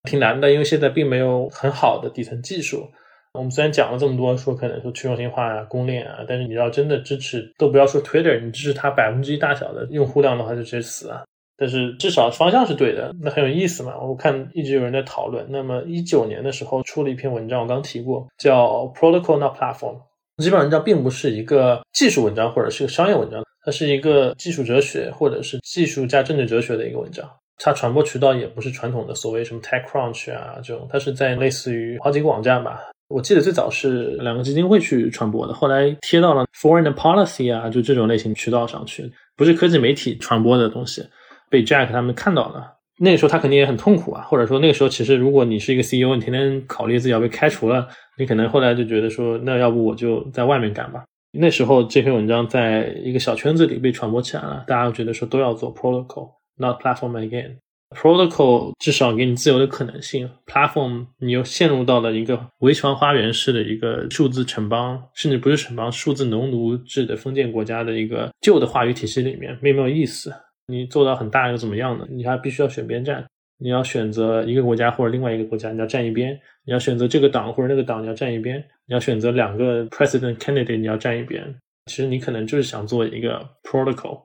挺难的，因为现在并没有很好的底层技术。我们虽然讲了这么多，说可能说去中心化啊、公链啊，但是你要真的支持，都不要说 Twitter，你支持它百分之一大小的用户量的话，就直接死啊。但是至少方向是对的，那很有意思嘛。我看一直有人在讨论。那么一九年的时候出了一篇文章，我刚提过，叫 Protocol Not Platform。基本文章并不是一个技术文章或者是个商业文章，它是一个技术哲学或者是技术加政治哲学的一个文章。它传播渠道也不是传统的所谓什么 TechCrunch 啊这种，它是在类似于好几个网站吧。我记得最早是两个基金会去传播的，后来贴到了 Foreign Policy 啊，就这种类型渠道上去，不是科技媒体传播的东西，被 Jack 他们看到了。那个时候他肯定也很痛苦啊，或者说那个时候其实如果你是一个 CEO，你天天考虑自己要被开除了，你可能后来就觉得说，那要不我就在外面干吧。那时候这篇文章在一个小圈子里被传播起来了，大家觉得说都要做 Protocol，not Platform again。Protocol 至少给你自由的可能性，Platform 你又陷入到了一个围墙花园式的一个数字城邦，甚至不是城邦，数字农奴制的封建国家的一个旧的话语体系里面，并没有意思。你做到很大又怎么样呢？你还必须要选边站，你要选择一个国家或者另外一个国家，你要站一边；你要选择这个党或者那个党，你要站一边；你要选择两个 President candidate，你要站一边。其实你可能就是想做一个 Protocol。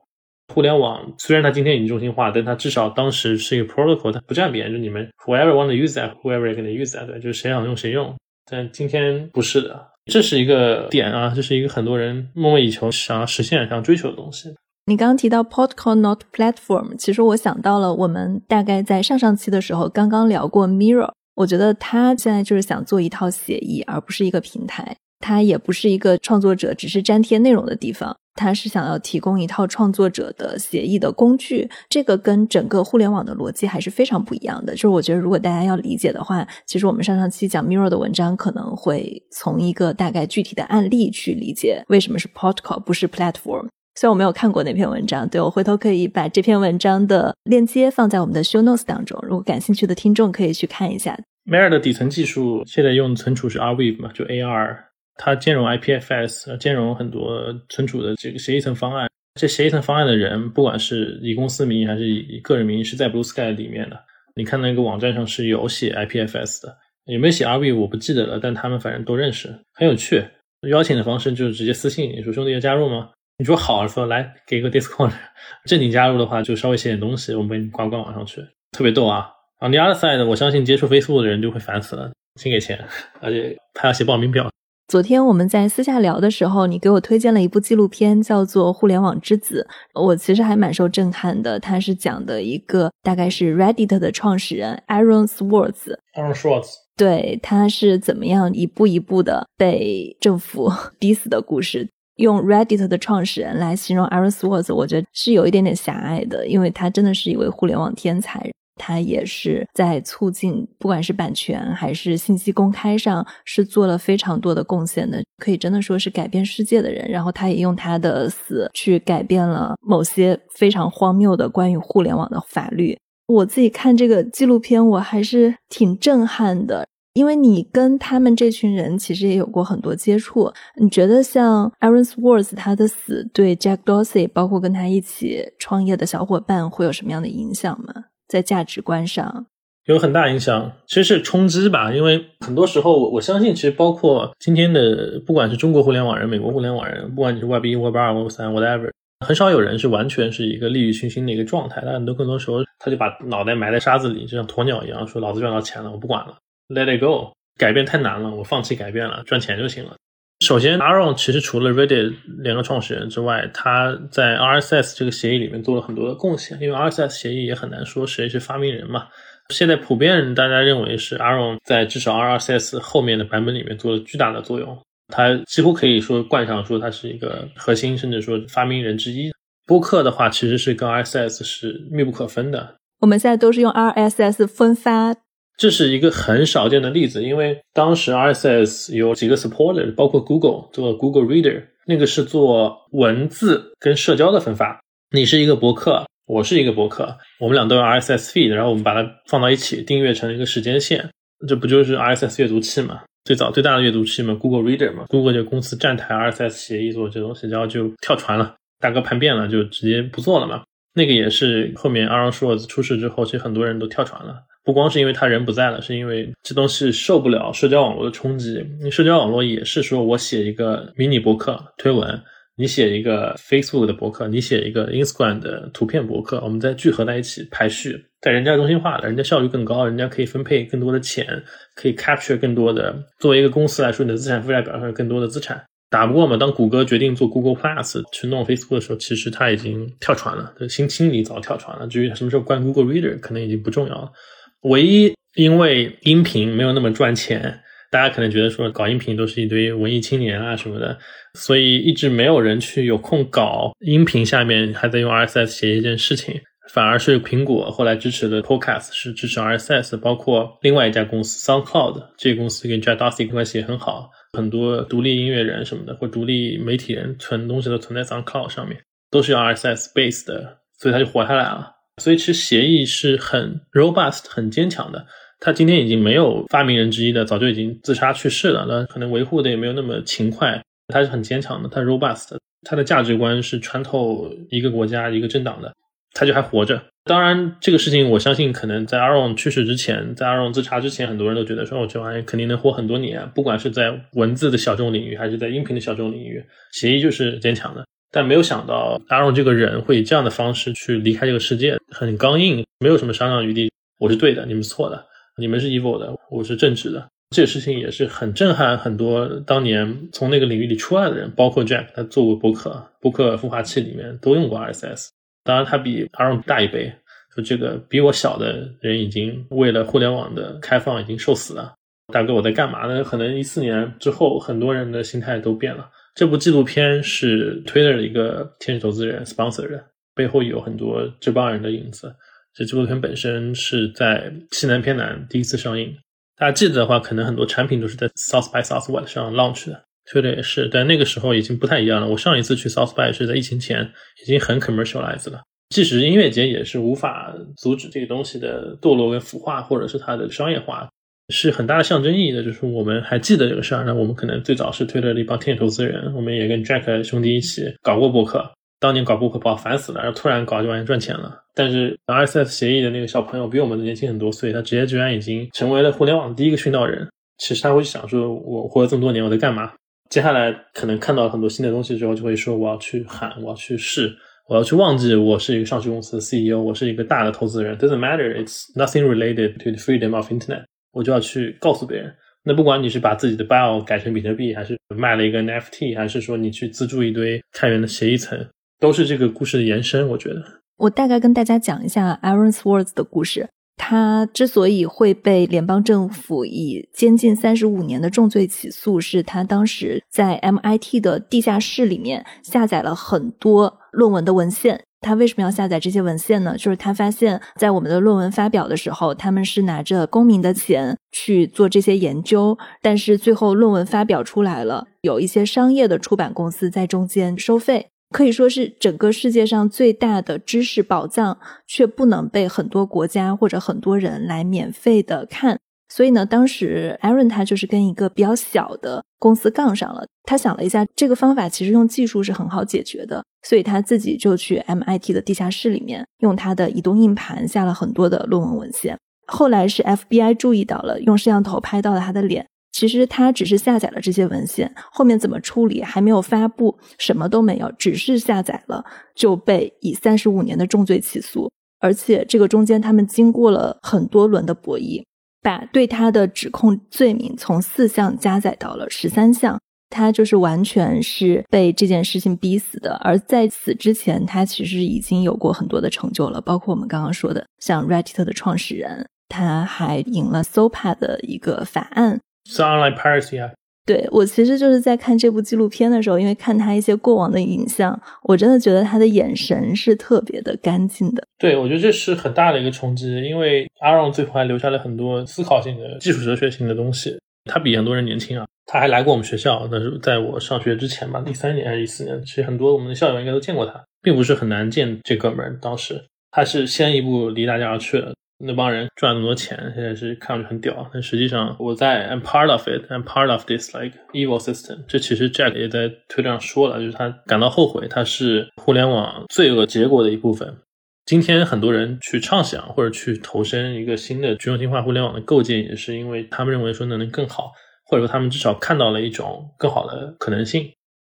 互联网虽然它今天已经中心化，但它至少当时是一个 protocol，它不占边，就你们 whoever want to use that，whoever can use that，对，就是谁想用谁用。但今天不是的，这是一个点啊，这是一个很多人梦寐以求、想要实现、想追求的东西。
你刚刚提到 protocol not platform，其实我想到了我们大概在上上期的时候刚刚聊过 Mirror，我觉得他现在就是想做一套协议，而不是一个平台。它也不是一个创作者只是粘贴内容的地方，它是想要提供一套创作者的协议的工具。这个跟整个互联网的逻辑还是非常不一样的。就是我觉得，如果大家要理解的话，其实我们上上期讲 Mirror 的文章，可能会从一个大概具体的案例去理解为什么是 Protocol 不是 Platform。虽然我没有看过那篇文章，对我回头可以把这篇文章的链接放在我们的 Show Notes 当中，如果感兴趣的听众可以去看一下。
marr 的底层技术现在用存储是 Rweave 嘛，就 AR。它兼容 IPFS，兼容很多存储的这个协议层方案。这协议层方案的人，不管是以公司名义还是以个人名义，是在 Blue Sky 里面的。你看那个网站上是有写 IPFS 的，有没有写 RV 我不记得了，但他们反正都认识，很有趣。邀请的方式就是直接私信你说兄弟要加入吗？你说好，说来给个 Discord。正经加入的话，就稍微写点东西，我们给你挂官网上去，特别逗啊。On the other side，我相信接触 Facebook 的人就会烦死了，先给钱，而且他要写报名表。
昨天我们在私下聊的时候，你给我推荐了一部纪录片，叫做《互联网之子》。我其实还蛮受震撼的。它是讲的一个大概是 Reddit 的创始人 Aaron Swartz。
Aaron Swartz。
对，他是怎么样一步一步的被政府 逼死的故事。用 Reddit 的创始人来形容 Aaron Swartz，我觉得是有一点点狭隘的，因为他真的是一位互联网天才。他也是在促进，不管是版权还是信息公开上，是做了非常多的贡献的，可以真的说是改变世界的人。然后他也用他的死去改变了某些非常荒谬的关于互联网的法律。我自己看这个纪录片，我还是挺震撼的，因为你跟他们这群人其实也有过很多接触。你觉得像 Aaron Swartz 他的死对 Jack Dorsey，包括跟他一起创业的小伙伴会有什么样的影响吗？在价值观上
有很大影响，其实是冲击吧。因为很多时候，我相信，其实包括今天的，不管是中国互联网人、美国互联网人，不管你是 Web 一、Web 二、Web 三，whatever，很少有人是完全是一个利欲熏心的一个状态。但很多更多时候，他就把脑袋埋在沙子里，就像鸵鸟一样，说老子赚到钱了，我不管了，Let it go，改变太难了，我放弃改变了，赚钱就行了。首先，Aaron 其实除了 Reddit 两个创始人之外，他在 RSS 这个协议里面做了很多的贡献。因为 RSS 协议也很难说谁是发明人嘛。现在普遍大家认为是 Aaron 在至少 RSS 后面的版本里面做了巨大的作用。他几乎可以说冠上说他是一个核心，甚至说发明人之一。播客的话，其实是跟 RSS 是密不可分的。
我们现在都是用 RSS 分发。
这是一个很少见的例子，因为当时 RSS 有几个 supporter，包括 Google 做 Google Reader，那个是做文字跟社交的分发。你是一个博客，我是一个博客，我们俩都有 RSS feed，然后我们把它放到一起，订阅成一个时间线，这不就是 RSS 阅读器嘛？最早最大的阅读器嘛，Google Reader 嘛，Google 就公司站台 RSS 协议做这东西，然后就跳船了，大哥叛变了，就直接不做了嘛。那个也是后面 Aaron Swartz 出事之后，其实很多人都跳船了。不光是因为他人不在了，是因为这东西受不了社交网络的冲击。社交网络也是说我写一个迷你博客推文，你写一个 Facebook 的博客，你写一个 Instagram 的图片博客，我们再聚合在一起排序，在人家中心化的，人家效率更高，人家可以分配更多的钱，可以 capture 更多的。作为一个公司来说，你的资产负债表上有更多的资产，打不过嘛？当谷歌决定做 Google Plus 去弄 Facebook 的时候，其实他已经跳船了，心心里早跳船了。至于什么时候关 Google Reader，可能已经不重要了。唯一因为音频没有那么赚钱，大家可能觉得说搞音频都是一堆文艺青年啊什么的，所以一直没有人去有空搞音频。下面还在用 RSS 写一件事情，反而是苹果后来支持的 Podcast 是支持 RSS，包括另外一家公司 SoundCloud，这个公司跟 Jack Dorsey 关系也很好，很多独立音乐人什么的或独立媒体人存东西都存在 SoundCloud 上面，都是用 RSS base 的，所以它就活下来了。所以其实协议是很 robust、很坚强的。他今天已经没有发明人之一的，早就已经自杀去世了。那可能维护的也没有那么勤快。他是很坚强的，他 robust，他的价值观是穿透一个国家、一个政党的，他就还活着。当然，这个事情我相信，可能在 Aaron 去世之前，在 Aaron 自杀之前，很多人都觉得说，我这玩意肯定能活很多年，不管是在文字的小众领域，还是在音频的小众领域，协议就是坚强的。但没有想到，Aaron 这个人会以这样的方式去离开这个世界，很刚硬，没有什么商量余地。我是对的，你们错的，你们是 evil 的，我是正直的。这个事情也是很震撼很多当年从那个领域里出来的人，包括 Jack，他做过博客，博客孵化器里面都用过 RSS。当然，他比 Aaron 大一倍，说这个比我小的人已经为了互联网的开放已经受死了。大哥，我在干嘛呢？可能一四年之后，很多人的心态都变了。这部纪录片是 Twitter 的一个天使投资人 sponsor 的，背后有很多这帮人的影子。这纪录片本身是在西南偏南第一次上映，大家记得的话，可能很多产品都是在 South by Southwest 上 launch 的确实也是，但那个时候已经不太一样了。我上一次去 South by 是在疫情前，已经很 commercialized 了。即使音乐节也是无法阻止这个东西的堕落跟腐化，或者是它的商业化。是很大的象征意义的，就是我们还记得这个事儿。那我们可能最早是推了一帮天使投资人，我们也跟 Jack 兄弟一起搞过博客。当年搞博客搞烦死了，然后突然搞就完全赚钱了。但是 RSS 协议的那个小朋友比我们年轻很多岁，他直接居然已经成为了互联网第一个殉道人。其实他会想说，我活了这么多年，我在干嘛？接下来可能看到很多新的东西之后，就会说我要去喊，我要去试，我要去忘记我是一个上市公司的 CEO，我是一个大的投资人。Doesn't matter, it's nothing related to the freedom of internet. 我就要去告诉别人，那不管你是把自己的 bio 改成比特币，还是卖了一个 NFT，还是说你去资助一堆开源的协议层，都是这个故事的延伸。我觉得，
我大概跟大家讲一下 Aaron Swartz 的故事。他之所以会被联邦政府以监禁三十五年的重罪起诉，是他当时在 MIT 的地下室里面下载了很多论文的文献。他为什么要下载这些文献呢？就是他发现，在我们的论文发表的时候，他们是拿着公民的钱去做这些研究，但是最后论文发表出来了，有一些商业的出版公司在中间收费，可以说是整个世界上最大的知识宝藏，却不能被很多国家或者很多人来免费的看。所以呢，当时 Aaron 他就是跟一个比较小的公司杠上了。他想了一下，这个方法其实用技术是很好解决的，所以他自己就去 MIT 的地下室里面，用他的移动硬盘下了很多的论文文献。后来是 FBI 注意到了，用摄像头拍到了他的脸。其实他只是下载了这些文献，后面怎么处理还没有发布，什么都没有，只是下载了就被以三十五年的重罪起诉。而且这个中间他们经过了很多轮的博弈。把对他的指控罪名从四项加载到了十三项，他就是完全是被这件事情逼死的。而在此之前，他其实已经有过很多的成就了，包括我们刚刚说的，像 Reddit 的创始人，他还赢了 SOPA 的一个法案。
是 online piracy 啊。
对我其实就是在看这部纪录片的时候，因为看他一些过往的影像，我真的觉得他的眼神是特别的干净的。
对，我觉得这是很大的一个冲击，因为阿荣最后还留下了很多思考性的、技术哲学性的东西。他比很多人年轻啊，他还来过我们学校，那是在我上学之前吧，一三年还是一四年，其实很多我们的校友应该都见过他，并不是很难见这哥们儿。当时他是先一步离大家而去了。那帮人赚那么多钱，现在是看上去很屌，但实际上我在 I'm part of it, I'm part of this like evil system。这其实 Jack 也在推特上说了，就是他感到后悔，他是互联网罪恶结果的一部分。今天很多人去畅想或者去投身一个新的去中心化互联网的构建，也是因为他们认为说那能更好，或者说他们至少看到了一种更好的可能性。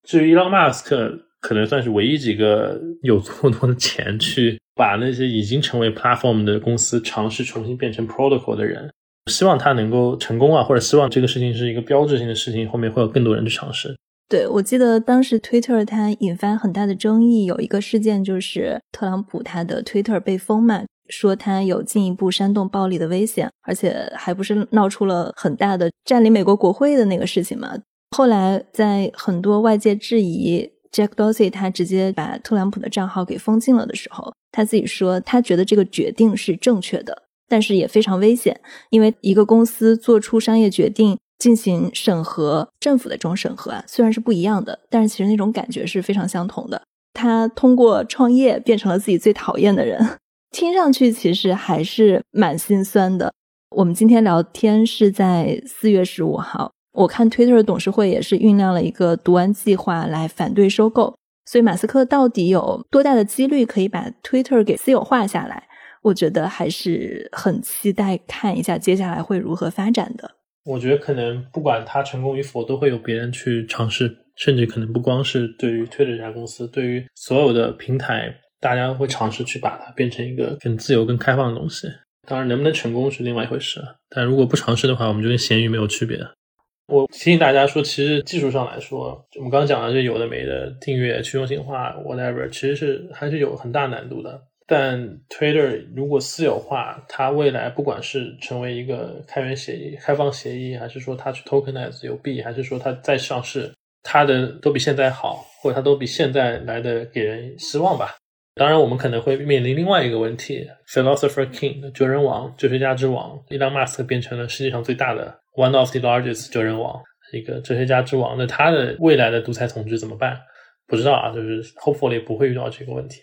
至于 Elon Musk。可能算是唯一几个有这么多的钱去把那些已经成为 platform 的公司尝试重新变成 protocol 的人，希望他能够成功啊，或者希望这个事情是一个标志性的事情，后面会有更多人去尝试。
对，我记得当时 Twitter 它引发很大的争议，有一个事件就是特朗普他的 Twitter 被封嘛，说他有进一步煽动暴力的危险，而且还不是闹出了很大的占领美国国会的那个事情嘛。后来在很多外界质疑。Jack Dorsey 他直接把特朗普的账号给封禁了的时候，他自己说他觉得这个决定是正确的，但是也非常危险，因为一个公司做出商业决定进行审核，政府的这种审核啊，虽然是不一样的，但是其实那种感觉是非常相同的。他通过创业变成了自己最讨厌的人，听上去其实还是蛮心酸的。我们今天聊天是在四月十五号。我看 Twitter 董事会也是酝酿了一个读完计划来反对收购，所以马斯克到底有多大的几率可以把 Twitter 给私有化下来？我觉得还是很期待看一下接下来会如何发展的。
我觉得可能不管他成功与否，都会有别人去尝试，甚至可能不光是对于 Twitter 这家公司，对于所有的平台，大家会尝试去把它变成一个更自由、更开放的东西。当然，能不能成功是另外一回事。但如果不尝试的话，我们就跟咸鱼没有区别。我提醒大家说，其实技术上来说，我们刚刚讲的这有的没的订阅去中心化，whatever，其实是还是有很大难度的。但 Twitter 如果私有化，它未来不管是成为一个开源协议、开放协议，还是说它去 tokenize 有币，还是说它再上市，它的都比现在好，或者它都比现在来的给人失望吧。当然，我们可能会面临另外一个问题：Philosopher King 哲人王、哲学家之王伊朗马斯克变成了世界上最大的。One of the largest 哲人王，一个哲学家之王，那他的未来的独裁统治怎么办？不知道啊，就是 hopefully 不会遇到这个问题。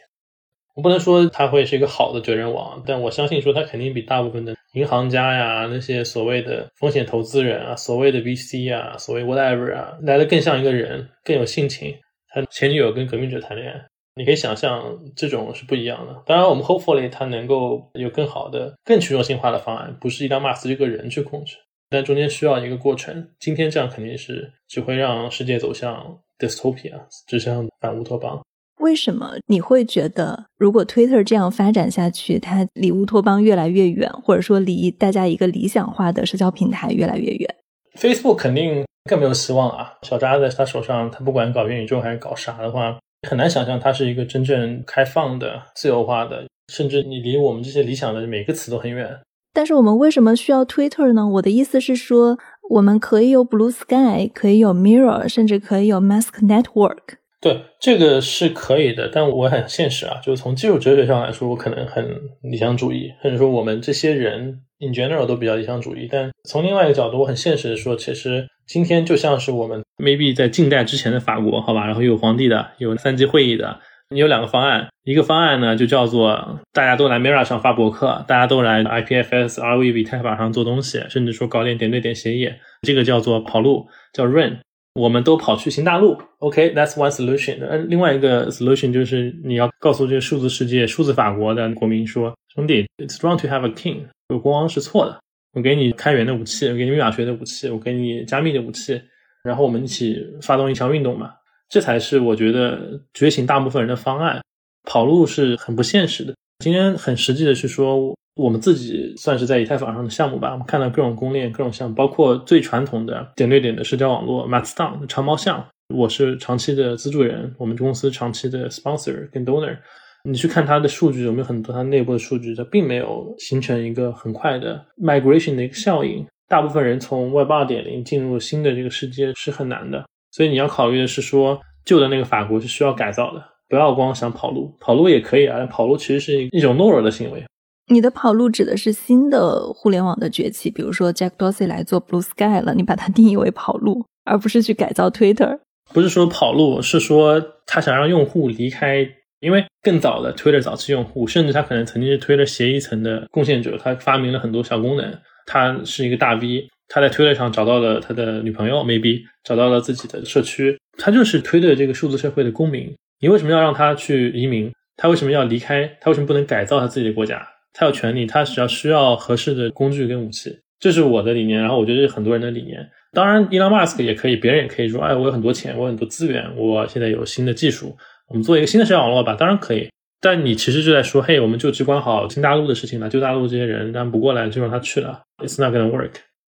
我不能说他会是一个好的哲人王，但我相信说他肯定比大部分的银行家呀，那些所谓的风险投资人啊，所谓的 VC 啊，所谓 whatever 啊，来的更像一个人，更有性情。他前女友跟革命者谈恋爱，你可以想象这种是不一样的。当然，我们 hopefully 它能够有更好的、更去中心化的方案，不是伊朗马斯这个人去控制。但中间需要一个过程。今天这样肯定是只会让世界走向 dystopia，指向反乌托邦。
为什么你会觉得，如果 Twitter 这样发展下去，它离乌托邦越来越远，或者说离大家一个理想化的社交平台越来越远
？Facebook 肯定更没有希望啊！小扎在他手上，他不管搞元宇宙还是搞啥的话，很难想象它是一个真正开放的、自由化的，甚至你离我们这些理想的每个词都很远。
但是我们为什么需要 Twitter 呢？我的意思是说，我们可以有 Blue Sky，可以有 Mirror，甚至可以有 Mask Network。
对，这个是可以的。但我很现实啊，就是从技术哲学上来说，我可能很理想主义，或者说我们这些人 in general 都比较理想主义。但从另外一个角度，我很现实的说，其实今天就像是我们 maybe 在近代之前的法国，好吧，然后有皇帝的，有三级会议的。你有两个方案，一个方案呢就叫做大家都来 Mirror 上发博客，大家都来 IPFS、RV 以太坊上做东西，甚至说搞点点对点协议，这个叫做跑路，叫 Run。我们都跑去新大陆，OK，That's one solution。嗯，另外一个 solution 就是你要告诉这个数字世界、数字法国的国民说，兄弟，It's wrong to have a king，有国王是错的。我给你开源的武器，我给你密码学的武器，我给你加密的武器，然后我们一起发动一场运动嘛。这才是我觉得觉醒大部分人的方案。跑路是很不现实的。今天很实际的是说，我们自己算是在以太坊上的项目吧，我们看到各种公链、各种项目，包括最传统的点对点的社交网络 Mastodon 长毛象，我是长期的资助人，我们公司长期的 sponsor 跟 donor。你去看它的数据，有没有很多它内部的数据？它并没有形成一个很快的 migration 的一个效应。大部分人从 Web 二点零进入新的这个世界是很难的，所以你要考虑的是说，旧的那个法国是需要改造的，不要光想跑路，跑路也可以啊，跑路其实是一种懦弱的行为。
你的跑路指的是新的互联网的崛起，比如说 Jack Dorsey 来做 Blue Sky 了，你把它定义为跑路，而不是去改造 Twitter。
不是说跑路，是说他想让用户离开，因为更早的 Twitter 早期用户，甚至他可能曾经是 Twitter 协议层的贡献者，他发明了很多小功能。他是一个大 V，他在推特上找到了他的女朋友，maybe 找到了自己的社区，他就是推特这个数字社会的公民。你为什么要让他去移民？他为什么要离开？他为什么不能改造他自己的国家？他有权利，他只要需要合适的工具跟武器，这是我的理念。然后我觉得这是很多人的理念。当然，Elon Musk 也可以，别人也可以说，哎，我有很多钱，我有很多资源，我现在有新的技术，我们做一个新的社交网络吧。当然可以。但你其实就在说，嘿，我们就只管好新大陆的事情了，旧大陆这些人，他不过来就让他去了。It's not gonna work。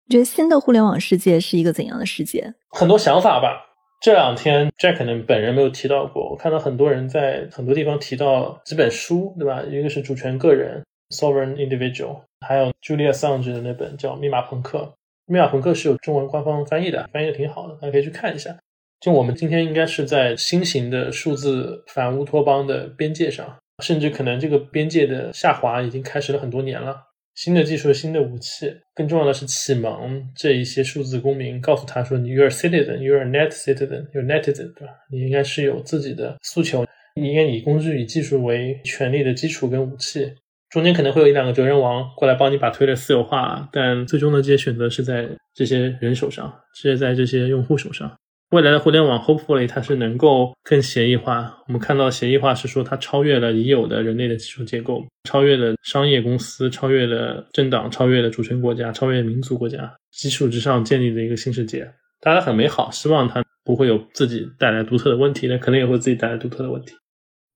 你觉得新的互联网世界是一个怎样的世界？
很多想法吧。这两天 Jack 可能本人没有提到过，我看到很多人在很多地方提到几本书，对吧？一个是主权个人 （Sovereign Individual），还有 Julia Assange 的那本叫《密码朋克》。《密码朋克》是有中文官方翻译的，翻译的挺好的，大家可以去看一下。就我们今天应该是在新型的数字反乌托邦的边界上，甚至可能这个边界的下滑已经开始了很多年了。新的技术、新的武器，更重要的是启蒙这一些数字公民，告诉他说：“你 you're citizen, you are net citizen, you're netizen，对吧？你应该是有自己的诉求，你应该以工具、以技术为权力的基础跟武器。中间可能会有一两个哲人王过来帮你把推特私有化，但最终的这些选择是在这些人手上，是在这些用户手上。”未来的互联网，hopefully 它是能够更协议化。我们看到协议化是说它超越了已有的人类的基础结构，超越了商业公司，超越了政党，超越了主权国家，超越民族国家，基础之上建立的一个新世界。大家很美好，希望它不会有自己带来独特的问题，那可能也会自己带来独特的问题。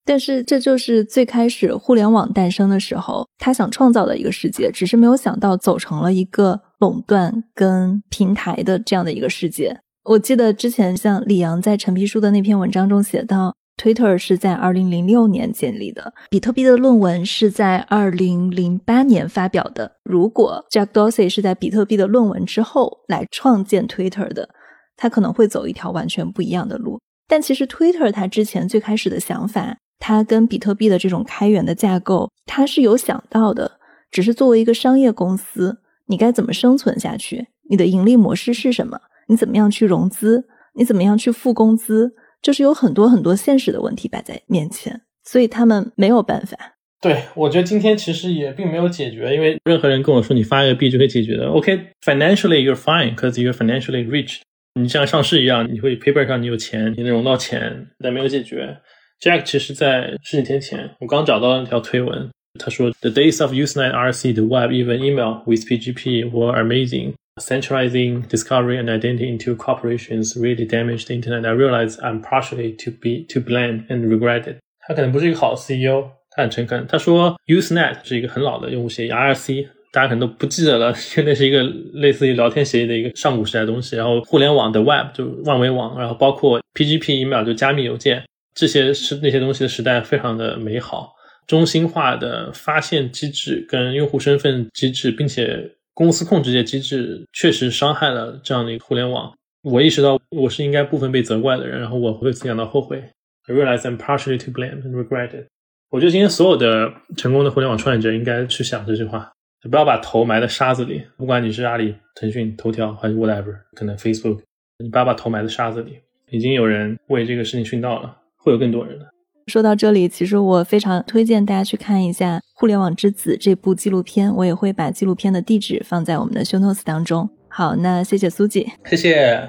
但是这就是最开始互联网诞生的时候，他想创造的一个世界，只是没有想到走成了一个垄断跟平台的这样的一个世界。我记得之前像李阳在陈皮书的那篇文章中写到，Twitter 是在二零零六年建立的，比特币的论文是在二零零八年发表的。如果 Jack Dorsey 是在比特币的论文之后来创建 Twitter 的，他可能会走一条完全不一样的路。但其实 Twitter 它之前最开始的想法，它跟比特币的这种开源的架构，它是有想到的，只是作为一个商业公司，你该怎么生存下去？你的盈利模式是什么？你怎么样去融资？你怎么样去付工资？就是有很多很多现实的问题摆在面前，所以他们没有办法。
对，我觉得今天其实也并没有解决，因为任何人跟我说你发一个币就可以解决的。OK，financially you're fine because you're financially rich。你像上市一样，你会 paper 上你有钱，你能融到钱，但没有解决。Jack 其实在十几天前，我刚找到那条推文，他说：“The days of Usenet RC, the web, even email with PGP were amazing.” centralizing discovery and identity into corporations really damaged the internet. I realize I'm partially to be to blame and regret it. 他可能不是一个好 CEO，他很诚恳。他说 Usenet 是一个很老的用户协议，RC 大家可能都不记得了，因为那是一个类似于聊天协议的一个上古时代的东西。然后互联网的 Web 就万维网，然后包括 PGP email 就加密邮件，这些是那些东西的时代非常的美好，中心化的发现机制跟用户身份机制，并且公司控制这些机制确实伤害了这样的一个互联网。我意识到我是应该部分被责怪的人，然后我会感到后悔。I realize I'm partially to blame and regret it。我觉得今天所有的成功的互联网创业者应该去想这句话：就不要把头埋在沙子里。不管你是阿里、腾讯、头条还是 whatever，可能 Facebook，你不要把头埋在沙子里。已经有人为这个事情殉道了，会有更多人的。
说到这里，其实我非常推荐大家去看一下《互联网之子》这部纪录片，我也会把纪录片的地址放在我们的 show notes 当中。好，那谢谢苏姐，
谢谢。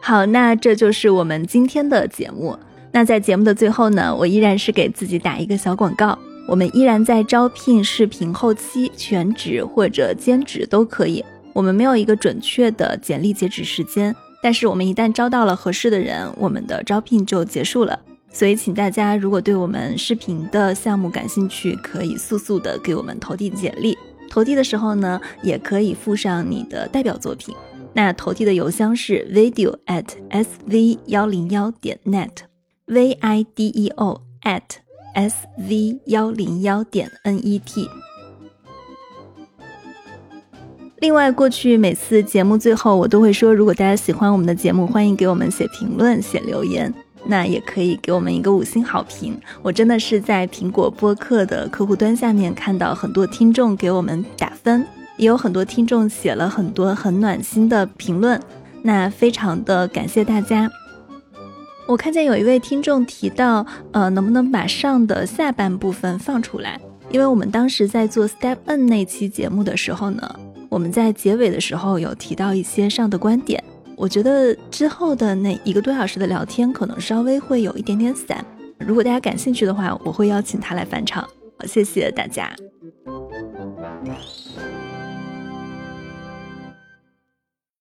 好，那这就是我们今天的节目。那在节目的最后呢，我依然是给自己打一个小广告，我们依然在招聘视频后期，全职或者兼职都可以。我们没有一个准确的简历截止时间，但是我们一旦招到了合适的人，我们的招聘就结束了。所以请大家如果对我们视频的项目感兴趣，可以速速的给我们投递简历。投递的时候呢，也可以附上你的代表作品。那投递的邮箱是 video at sv 幺零幺点 net，v i d e o at s v 幺零幺点 n e t。另外，过去每次节目最后，我都会说，如果大家喜欢我们的节目，欢迎给我们写评论、写留言。那也可以给我们一个五星好评。我真的是在苹果播客的客户端下面看到很多听众给我们打分，也有很多听众写了很多很暖心的评论。那非常的感谢大家。我看见有一位听众提到，呃，能不能把上的下半部分放出来？因为我们当时在做 Step N 那期节目的时候呢，我们在结尾的时候有提到一些上的观点。我觉得之后的那一个多小时的聊天可能稍微会有一点点散如果大家感兴趣的话我会邀请他来返场。好谢谢大家。